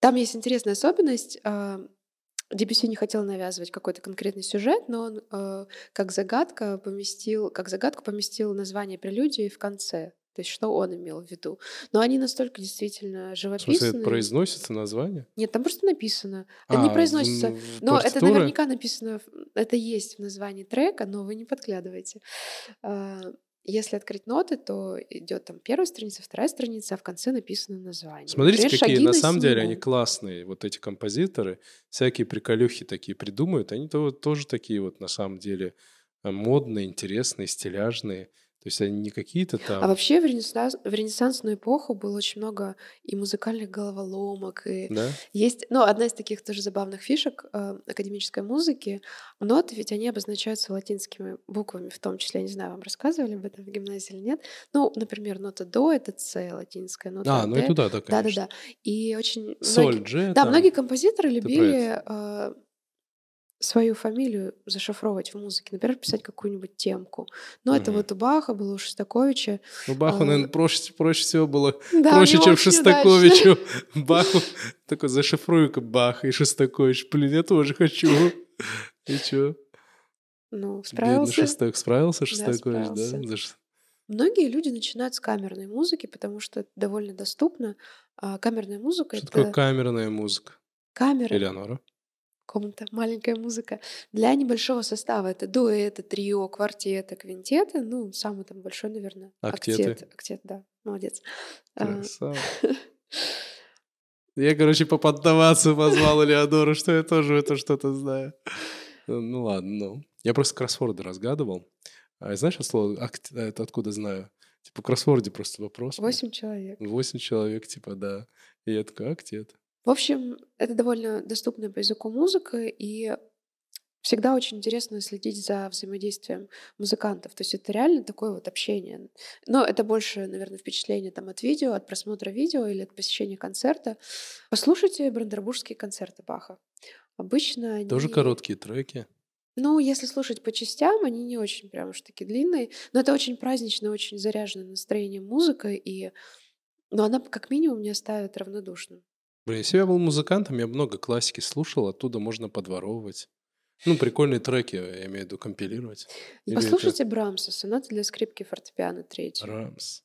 Там есть интересная особенность. а, Дебюсси не хотел навязывать какой-то конкретный сюжет, но он э, как загадка поместил, как загадку поместил название прелюдии в конце. То есть что он имел в виду. Но они настолько действительно В смысле, живописные. произносится название? Нет, там просто написано. Это не А, произносится. в- в Но это партитуре? наверняка написано, это есть в названии трека, но вы не подглядываете. А, Если открыть ноты, то идет там первая страница, вторая страница, а в конце написано название. Смотрите, Например, какие «Шаги на самом деле снегу». они классные, вот эти композиторы, всякие приколюхи такие придумают, они то, тоже такие вот на самом деле э, модные, интересные, стиляжные. То есть они не какие-то там... А вообще в, ренессанс- в ренессансную эпоху было очень много и музыкальных головоломок, и Да? есть, ну, одна из таких тоже забавных фишек э, академической музыки, ноты ведь они обозначаются латинскими буквами, в том числе, я не знаю, вам рассказывали об этом в гимназии или нет, ну, например, нота до — это С латинская, нота А, ну Д- и туда, да, конечно. Да-да-да. И очень Соль, многие- Да, там. многие композиторы любили э, свою фамилию зашифровывать в музыке, например, писать какую-нибудь темку. Но это Мгм. вот у Баха было, у Шостаковича. Ну, Баху, а, наверное, проще, проще всего было Да, у проще, чем очень удачно. Шостаковичу. Баху такой зашифрую-ка Бах и Шостакович. Блин, я тоже хочу. И чё? Ну, Бедный справился. Шостак. Справился Шостакович, да? справился. Заш- Многие люди начинают с камерной музыки, потому что это довольно доступно. А камерная музыка Что это такое камерная музыка? камера. Элеонора? Комната, маленькая музыка. Для небольшого состава это дуэты, трио, квартеты, квинтеты. Ну, самый там большой, наверное, Актеты. актет. Актет, да, молодец. А, Красава. Я, короче, поподдаваться позвал Элеонору, что я тоже это что-то знаю. Ну ладно, ну. Я просто кроссворды разгадывал. А знаешь, слова акт- это откуда знаю? Типа в кроссворде просто вопрос. Восемь человек. Восемь человек, типа, да. И я такой, актет. В общем, это довольно доступная по языку музыка, и всегда очень интересно следить за взаимодействием музыкантов. То есть это реально такое вот общение. Но это больше, наверное, впечатление там от видео, от просмотра видео или от посещения концерта. Послушайте брандербургские концерты Баха. Обычно они... Тоже короткие треки. Ну, если слушать по частям, они не очень прям уж таки длинные, но это очень праздничная, очень заряженная настроение музыка, и но она как минимум не оставит равнодушным. Блин, если бы я был музыкантом, я много классики слушал, оттуда можно подворовывать. Ну, прикольные треки, я имею в виду, компилировать. Или это Послушайте Брамса, соната для скрипки фортепиано третий. Брамс.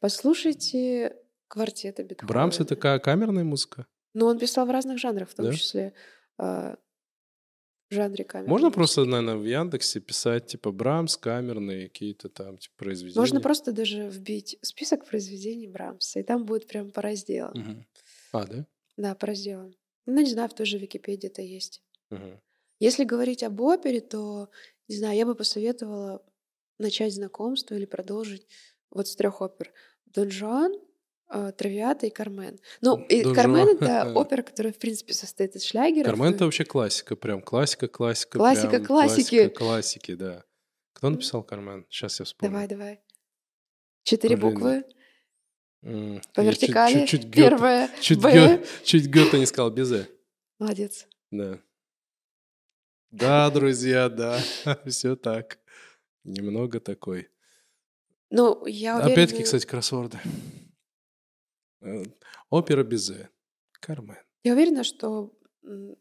Послушайте квартеты Бетховена. Брамс — это ка- камерная музыка? Ну, он писал в разных жанрах, в том Да? числе а, в жанре камерной Можно музыки. просто, наверное, в Яндексе писать, типа, Брамс, камерные какие-то там, типа, произведения? Можно просто даже вбить список произведений Брамса, и там будет прям по разделам. Мгм. А, да? Да, по разделам. Ну, не знаю, в той же Википедии это есть. Мгм. Если говорить об опере, то, не знаю, я бы посоветовала начать знакомство или продолжить вот с трех опер. Дон Жуан, э, Травиата и Кармен. Ну, и Дон Кармен Жуан. это опера, которая, в принципе, состоит из шлягеров. Кармен — это вообще классика, прям классика, классика. Классика прям классики. Классика классики, да. Кто написал Кармен? Сейчас я вспомню. Давай, давай. Четыре Блин, буквы по я чуть- вертикали. Чуть, чуть, Гёте- Первая чуть, Б. Гё- чуть Гёте не сказал, безе. Молодец. Да. Да, друзья, да, все так. Немного такой. Ну, я уверена... Опять-таки, кстати, кроссворды. Э, Опера безе. Кармен. Я уверена, что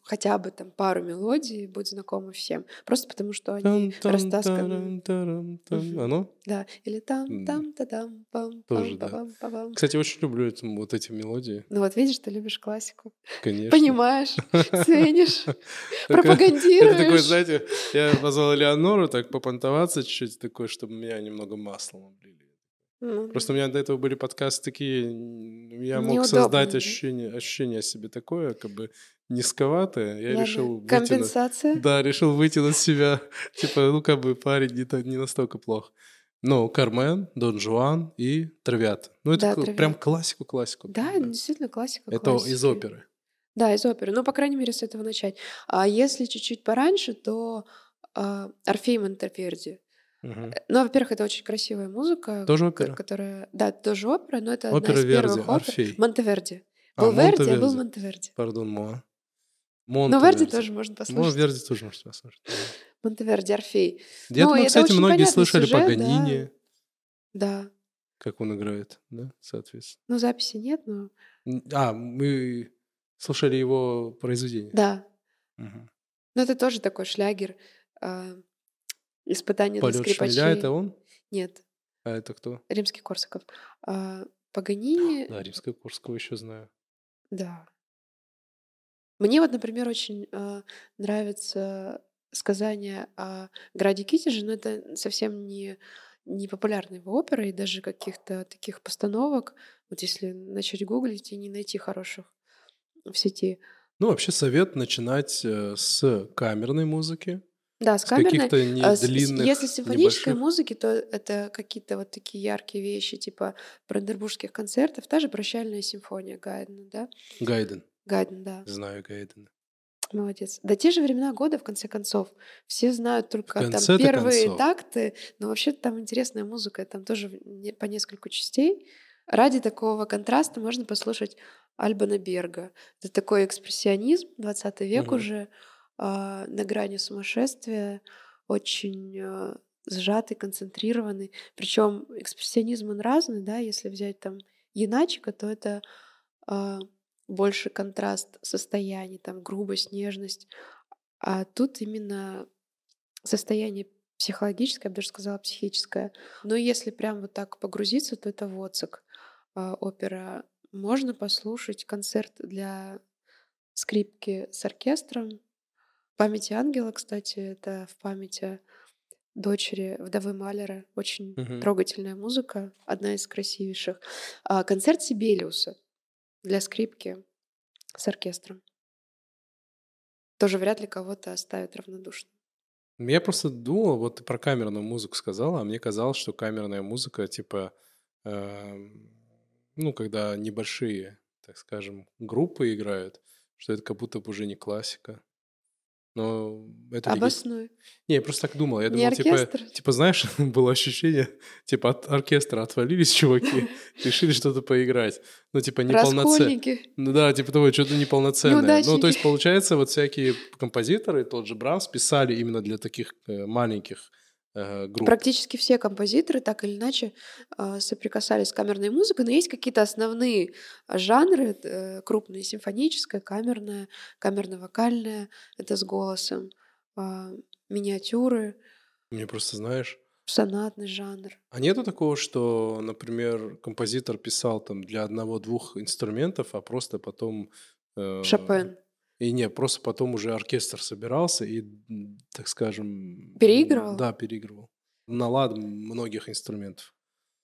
хотя бы там пару мелодий будет знакомы всем. Просто потому, что они растасканы. Тан-тан-тарам-тарам-там. Мгм. Оно? Да, или там, там, та там, пам, Тоже, пам, да. пам, пам, пам. Кстати, очень люблю эту- вот эти мелодии, Ну вот видишь, ты любишь классику. конечно. Понимаешь, ценишь, пропагандируешь. Это такой, знаете, я позвал Элеонору так попонтоваться чуть-чуть, такой, чтобы меня немного маслом облили. Ну, Просто у меня до этого были подкасты такие, я мог Неудобно, создать да? ощущение, ощущение о себе такое, как бы низковатое. Я ладно. решил вытянуть. Компенсация. Да, решил вытянуть себя. Типа, ну, как бы парень не, не настолько плох. Ну, Кармен, Дон Жуан и Травиата. Ну, это Да, к- «Травиата». прям классику-классику. Да, действительно классика. Это из оперы. Да, из оперы. Ну, по крайней мере, с этого начать. А если чуть-чуть пораньше, то а, Орфей Монтеверди. Мгм. Ну, во-первых, это очень красивая музыка. Тоже опера? Которая... Да, тоже опера, но это Опера одна из Верди, первых опер. Монтеверди. А, Был Верди, а был Монтеверди. Пардон, Моа. Но Монтеверди. Верди тоже можно Ну, послушать. Верди тоже можно послушать. Монтеверди, Орфей. Я Ну, думаю, кстати, многие слышали сюжет, Паганини, Да. как он играет, да, соответственно. Ну, записи нет, но... А, мы слушали его произведение. Да. Мгм. Но это тоже такой шлягер. Испытание для Полет скрипачей. шмеля, это он? Нет, А это кто? римский Корсаков. А, Паганини, Да, римского Курского еще знаю. да. Мне вот, например, очень а, нравится сказание о Граде Китеже, но это совсем не, не популярная его опера, и даже каких-то таких постановок, вот если начать гуглить и не найти хороших в сети. Ну, вообще совет начинать э, с камерной музыки, Да, с камерной. каких-то не А длинных, Если симфонической небольших. музыки, то это какие-то вот такие яркие вещи, типа брандербургских концертов. Та же «Прощальная симфония» Гайдена, да? Гайден. Гайден, да. Знаю Гайдена. Молодец. Да те же времена года, в конце концов. Все знают только там первые концов. такты, но вообще там интересная музыка, там тоже по несколько частей. Ради такого контраста можно послушать Альбана Берга. Это такой экспрессионизм, 20 век Мгм. уже, на грани сумасшествия, очень а, сжатый, концентрированный. Причем экспрессионизм он разный, да, если взять там Яначика, то это а, больше контраст состояний, там грубость, нежность. А тут именно состояние психологическое, я бы даже сказала, психическое. Но если прям вот так погрузиться, то это Воцик а, опера. Можно послушать концерт для скрипки с оркестром. Памяти ангела, кстати, это в памяти дочери вдовы Малера. Очень Мгм. трогательная музыка, одна из красивейших. А, концерт Сибелиуса для скрипки с оркестром. Тоже вряд ли кого-то оставит равнодушным. Я просто думал, вот ты про камерную музыку сказала, а мне казалось, что камерная музыка, типа, эм, ну, когда небольшие, так скажем, группы играют, что это как будто бы уже не классика. Но это Обоснуй. Не, я просто так думал. Я Не думал, типа, оркестр? типа, знаешь, было ощущение, типа, от оркестра отвалились чуваки, решили что-то поиграть. Ну, типа, неполноценно. Раскольники. Ну да, типа того, что-то неполноценное. Ну, то есть, получается, вот всякие композиторы, тот же Брамс, писали именно для таких э, маленьких групп. Практически все композиторы так или иначе э, соприкасались с камерной музыкой, но есть какие-то основные жанры, э, крупные, симфоническая, камерная, камерно-вокальная, это с голосом, а, миниатюры, Мне просто, знаешь, сонатный жанр. а нету такого, что, например, композитор писал там для одного-двух инструментов, а просто потом... э, Шопен. И не, просто потом уже оркестр собирался и, так скажем... Переигрывал? Да, переигрывал. На лад многих инструментов.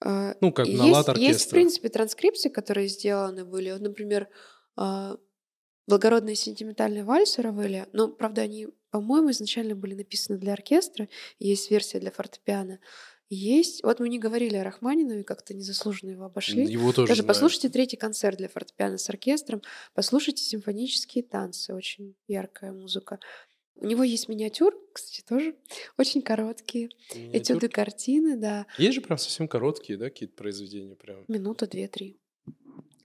А, Ну, как на есть, лад оркестра. есть, в принципе, транскрипции, которые сделаны были. Вот, например, а, благородные сентиментальные вальсы Равеля. Но, правда, они, по-моему, изначально были написаны для оркестра. Есть версия для фортепиано. Есть. Вот мы не говорили о Рахманинове, как-то незаслуженно его обошли. Его тоже Даже знаю. послушайте третий концерт для фортепиано с оркестром, послушайте симфонические танцы, очень яркая музыка. У него есть миниатюр, кстати, тоже очень короткие. Миниатюрки. Этюды картины, да, Есть же прям совсем короткие, да, какие-то произведения прям? минута, две-три.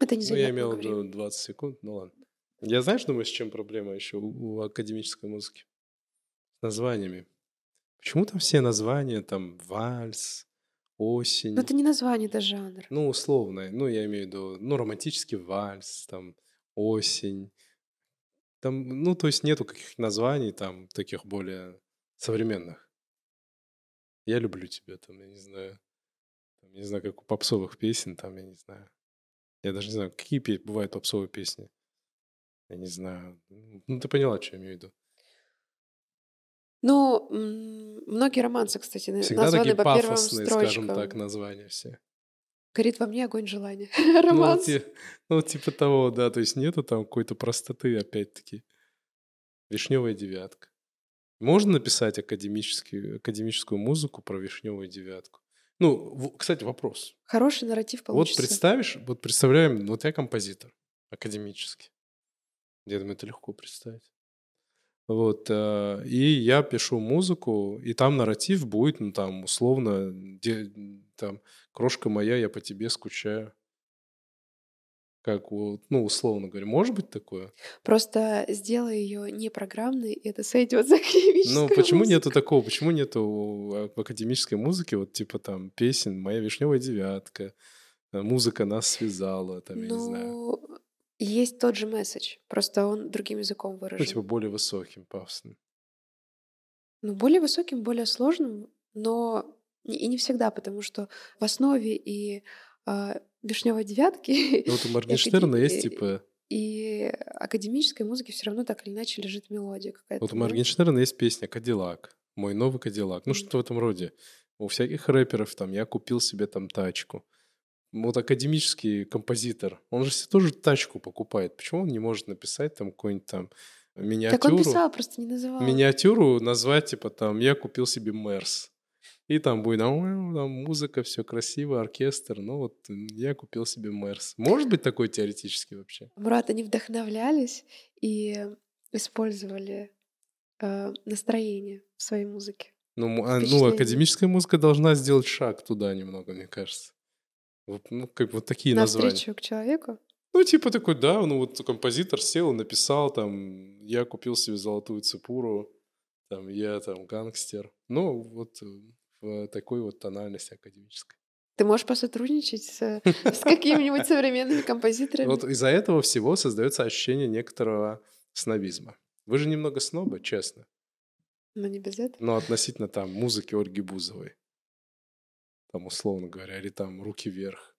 Это не Ну, я имел в время. виду 20 секунд, ну ладно. Я знаешь, думаю, с чем проблема еще у, у академической музыки? С названиями. Почему там все названия, там, вальс, осень, Но это не название, это жанр. ну, условно, ну, я имею в виду, ну, романтический вальс, там, осень. Там, ну, то есть нету каких названий там таких более современных. Я люблю тебя, там, я не знаю. Там, я не знаю, как у попсовых песен, там, я не знаю. Я даже не знаю, какие бывают попсовые песни. Я не знаю. Ну, ты поняла, что я имею в виду. Ну, многие романсы, кстати, Всегда названы такие по первым пафосные, скажем строчкам. так, названия все. Горит во мне огонь желания. Ну, вот Романс. ну, вот типа того, да, то есть нету там какой-то простоты, опять-таки. Вишневая девятка. Можно написать академический, академическую музыку про вишневую девятку? Ну, кстати, вопрос. Хороший нарратив Вот получится. представишь, вот представляем, вот я композитор академический. Я думаю, это легко представить. Вот, э, и я пишу музыку, и там нарратив будет, ну, там, условно, де- там, крошка моя, я по тебе скучаю. Как, вот, ну, условно говоря, может быть такое? Просто сделай ее не программной, и это сойдет за академическую Ну, почему музыку. нету такого? Почему нету а, в академической музыке вот типа там песен «Моя вишневая девятка», «Музыка нас связала», там, я не знаю. Ну, есть тот же месседж, просто он другим языком Ну, выражен. типа более высоким, пафосным. Ну, более высоким, более сложным, но и не всегда, потому что в основе и а, вишневой девятки Ну, вот у Моргенштерна есть типа... и академической музыки все равно так или иначе лежит мелодия какая-то. Вот у? Моргенштерна есть песня «Кадиллак», «Мой новый Кадиллак». Ну, что-то в этом роде. У всяких рэперов там «Я купил себе там тачку». Вот академический композитор, он же себе тоже тачку покупает. Почему он не может написать там какую-нибудь там Так он миниатюру? писал, просто не называл. миниатюру назвать, типа, там, я купил себе Мерс. И там будет там, там музыка, все красиво, оркестр. Ну вот я купил себе Мерс. Может быть такой теоретически вообще? Мурат, они вдохновлялись и использовали э, настроение в своей музыке. Ну, а, ну, академическая музыка должна сделать шаг туда немного, мне кажется. Вот, ну, как вот такие названия. Навстречу к человеку. Ну, типа такой, да, ну вот композитор сел, написал там, я купил себе золотую цепуру, там, я там гангстер. Ну, вот э, в такой вот тональности академической. Ты можешь посотрудничать с, с какими-нибудь современными композиторами. Вот из-за этого всего создается ощущение некоторого снобизма. Вы же немного снобы, честно. Но не без этого. Но относительно там музыки Ольги Бузовой. Там, условно говоря, или там «Руки вверх».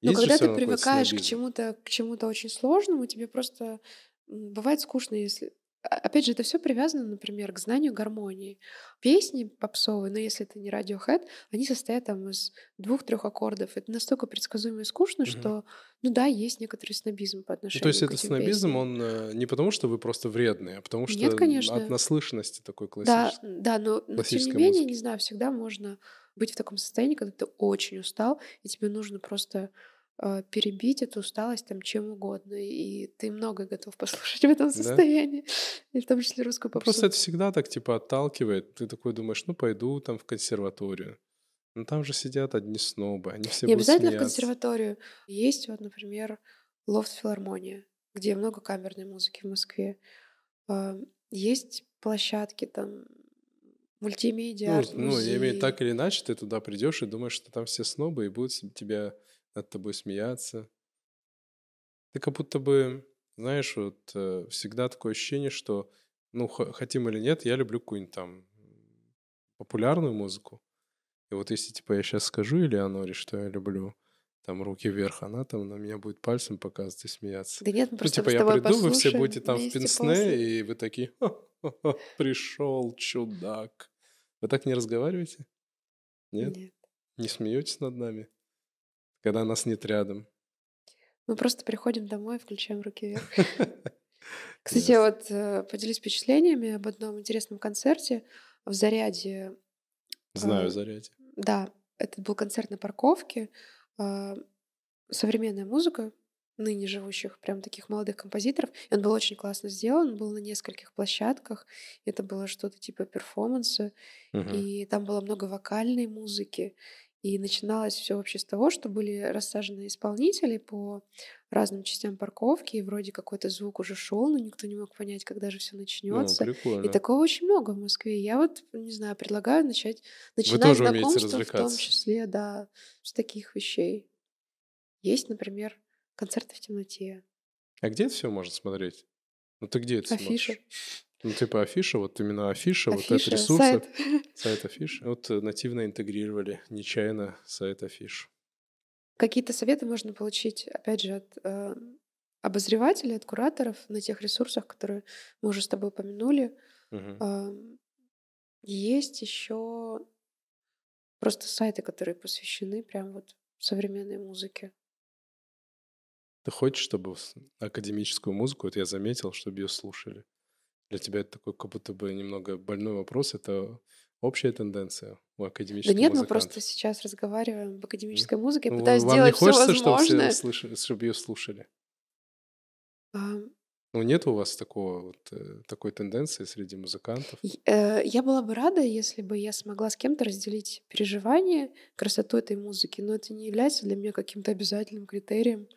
Но Есть когда ты привыкаешь к чему-то, к чему-то очень сложному, тебе просто бывает скучно, если опять же, это все привязано, например, к знанию гармонии. Песни попсовые, но если это не Radiohead, они состоят там из двух-трех аккордов. Это настолько предсказуемо и скучно, Мгм. что, ну да, есть некоторый снобизм по Ну, отношению то есть к этот снобизм, песням. он э, не потому, что вы просто вредные, а потому что Нет, от конечно. наслышанности такой Да, классической. да, но, но тем не менее, музыки. не знаю, всегда можно быть в таком состоянии, когда ты очень устал, и тебе нужно просто перебить эту усталость там чем угодно, и ты многое готов послушать в этом Да? состоянии, и в том числе русскую Ну, Просто попсу. это всегда так, типа, отталкивает. Ты такой думаешь, ну, пойду там в консерваторию. Ну, там же сидят одни снобы, они все Не будут обязательно в смеяться. консерваторию. Есть вот, например, лофт-филармония, где много камерной музыки в Москве. А, Есть площадки там, мультимедиа, Ну, ну, я имею так или иначе, ты туда придешь и думаешь, что там все снобы и будут тебя над тобой смеяться. Ты как будто бы, знаешь, вот э, всегда такое ощущение, что, ну, хотим или нет, я люблю какую-нибудь там популярную музыку. И вот если, типа, я сейчас скажу Элеоноре, что я люблю там руки вверх, она там на меня будет пальцем показывать и смеяться. Да нет, Ну, просто типа, с я приду, вы все будете там в пенсне, после. и вы такие, пришел чудак. Вы так не разговариваете? Нет? Нет. Не смеетесь над нами? Когда нас нет рядом. Мы просто приходим домой и включаем руки вверх. Кстати, вот э, поделюсь впечатлениями об одном интересном концерте в Заряде. Знаю Э, зарядье. Да, это был концерт на парковке. а, Современная музыка ныне живущих, прям таких молодых композиторов. И он был очень классно сделан, он был на нескольких площадках. Это было что-то типа перформанса. Мгм. И там было много вокальной музыки. И начиналось все вообще с того, что были рассажены исполнители по разным частям парковки, и вроде какой-то звук уже шел, но никто не мог понять, когда же все Ну, начнется. И прикольно. такого очень много в Москве. Я вот, не знаю, предлагаю начать, начинать знакомство в том числе, да, с таких вещей. Есть, например, концерты в темноте, А где это все можно смотреть? Ну, ты где это афиша, смотришь? Ну, типа афиша, вот именно афиша, вот этот афиша, ресурс, сайт. сайт афиш. Вот э, нативно интегрировали, нечаянно сайт афиш. Какие-то советы можно получить, опять же, от э, обозревателей, от кураторов на тех ресурсах, которые мы уже с тобой упомянули. Мгм. Ам, Есть еще просто сайты, которые посвящены прям вот современной музыке. Ты хочешь, чтобы академическую музыку, вот я заметил, чтобы ее слушали? Для тебя это такой как будто бы немного больной вопрос. Это общая тенденция у Да академических нет, мы музыкантов. просто сейчас разговариваем об академической музыке, я Ну, пытаюсь вам не сделать все хочется, чтобы, возможное. все слыша- чтобы ее слушали? Ам, Ну, нет у вас такого, вот, э, такой тенденции среди музыкантов? э, Я была бы рада, если бы я смогла с кем-то разделить переживание, красоту этой музыки, но это не является для меня каким-то обязательным критерием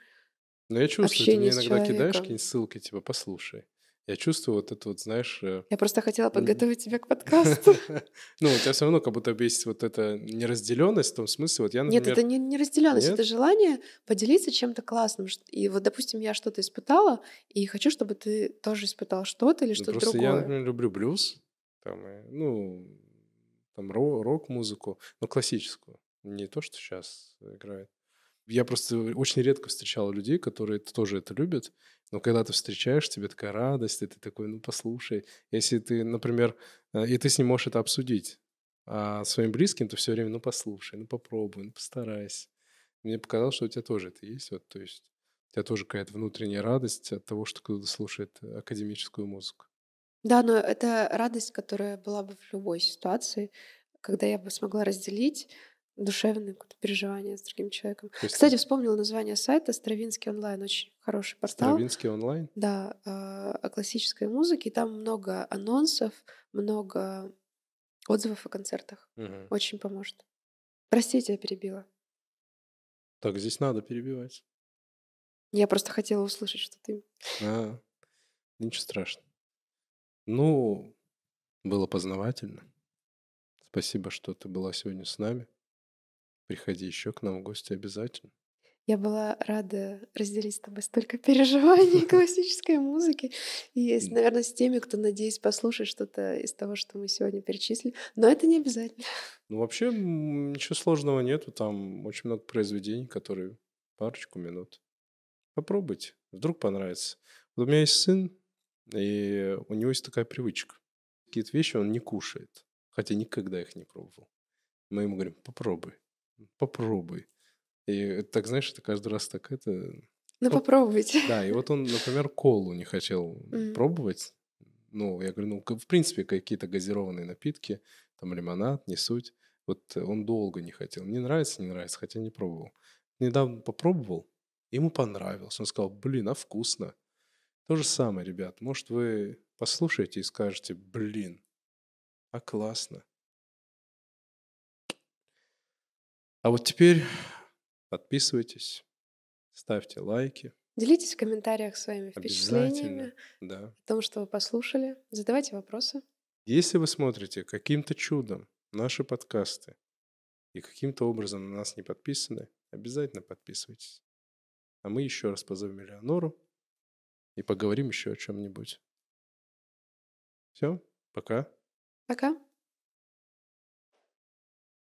Но я чувствую, ты мне иногда кидаешь какие-нибудь ссылки, типа, послушай. Я чувствую вот это вот, знаешь... э, Я просто хотела подготовить тебя к подкасту. Ну, у тебя все равно как будто есть вот эта неразделенность в том смысле, вот я, Нет, это не, не разделенность, Нет? это желание поделиться чем-то классным. И вот, допустим, я что-то испытала, и хочу, чтобы ты тоже испытал что-то или Ну, что-то Просто я, другое. например, люблю блюз, там, и, ну, там ро- рок-музыку, но классическую, не то, что сейчас играет. Я просто очень редко встречал людей, которые тоже это любят, но когда ты встречаешь, тебе такая радость, и ты такой, ну, послушай. Если ты, например, э, и ты с ним можешь это обсудить, а своим близким ты все время, ну, послушай, ну, попробуй, ну, постарайся. Мне показалось, что у тебя тоже это есть, вот, то есть у тебя тоже какая-то внутренняя радость от того, что кто-то слушает академическую музыку. Да, но это радость, которая была бы в любой ситуации, когда я бы смогла разделить душевное какое-то переживание с другим человеком. Есть Кстати, вспомнила название сайта Стравинский онлайн, очень хороший портал. Стравинский онлайн? Да, а, о классической музыке. И Там много анонсов, много отзывов о концертах. Мгм. Очень поможет. Простите, я перебила. Так, здесь надо перебивать. Я просто хотела услышать, что ты... А, ничего страшного. Ну, было познавательно. Спасибо, что ты была сегодня с нами. Приходи еще к нам в гости обязательно. Я была рада разделить с тобой столько переживаний классической музыки. И, наверное, с теми, кто, надеюсь, послушает что-то из того, что мы сегодня перечислили. Но это не обязательно. Ну, вообще, ничего сложного нету. Там очень много произведений, которые парочку минут. Попробуйте. Вдруг понравится. Вот у меня есть сын, И у него есть такая привычка. Какие-то вещи он не кушает, хотя никогда их не пробовал. Мы ему говорим, попробуй, попробуй. И так, знаешь, это каждый раз так это... Ну, вот, попробуйте. Да, и вот он, например, колу не хотел mm. пробовать. Ну, я говорю, ну, в принципе, какие-то газированные напитки, там лимонад, не суть. Вот он долго не хотел. Не нравится, не нравится, хотя не пробовал. Недавно попробовал, ему понравилось. Он сказал, блин, а вкусно. То же самое, ребят. Может, вы послушаете и скажете, блин, а классно. А вот теперь подписывайтесь, ставьте лайки. Делитесь в комментариях своими впечатлениями да. о том, что вы послушали. Задавайте вопросы. Если вы смотрите каким-то чудом наши подкасты и каким-то образом на нас не подписаны, обязательно подписывайтесь. А мы еще раз позовем Элеонору и поговорим еще о чем-нибудь. Все, пока. Пока.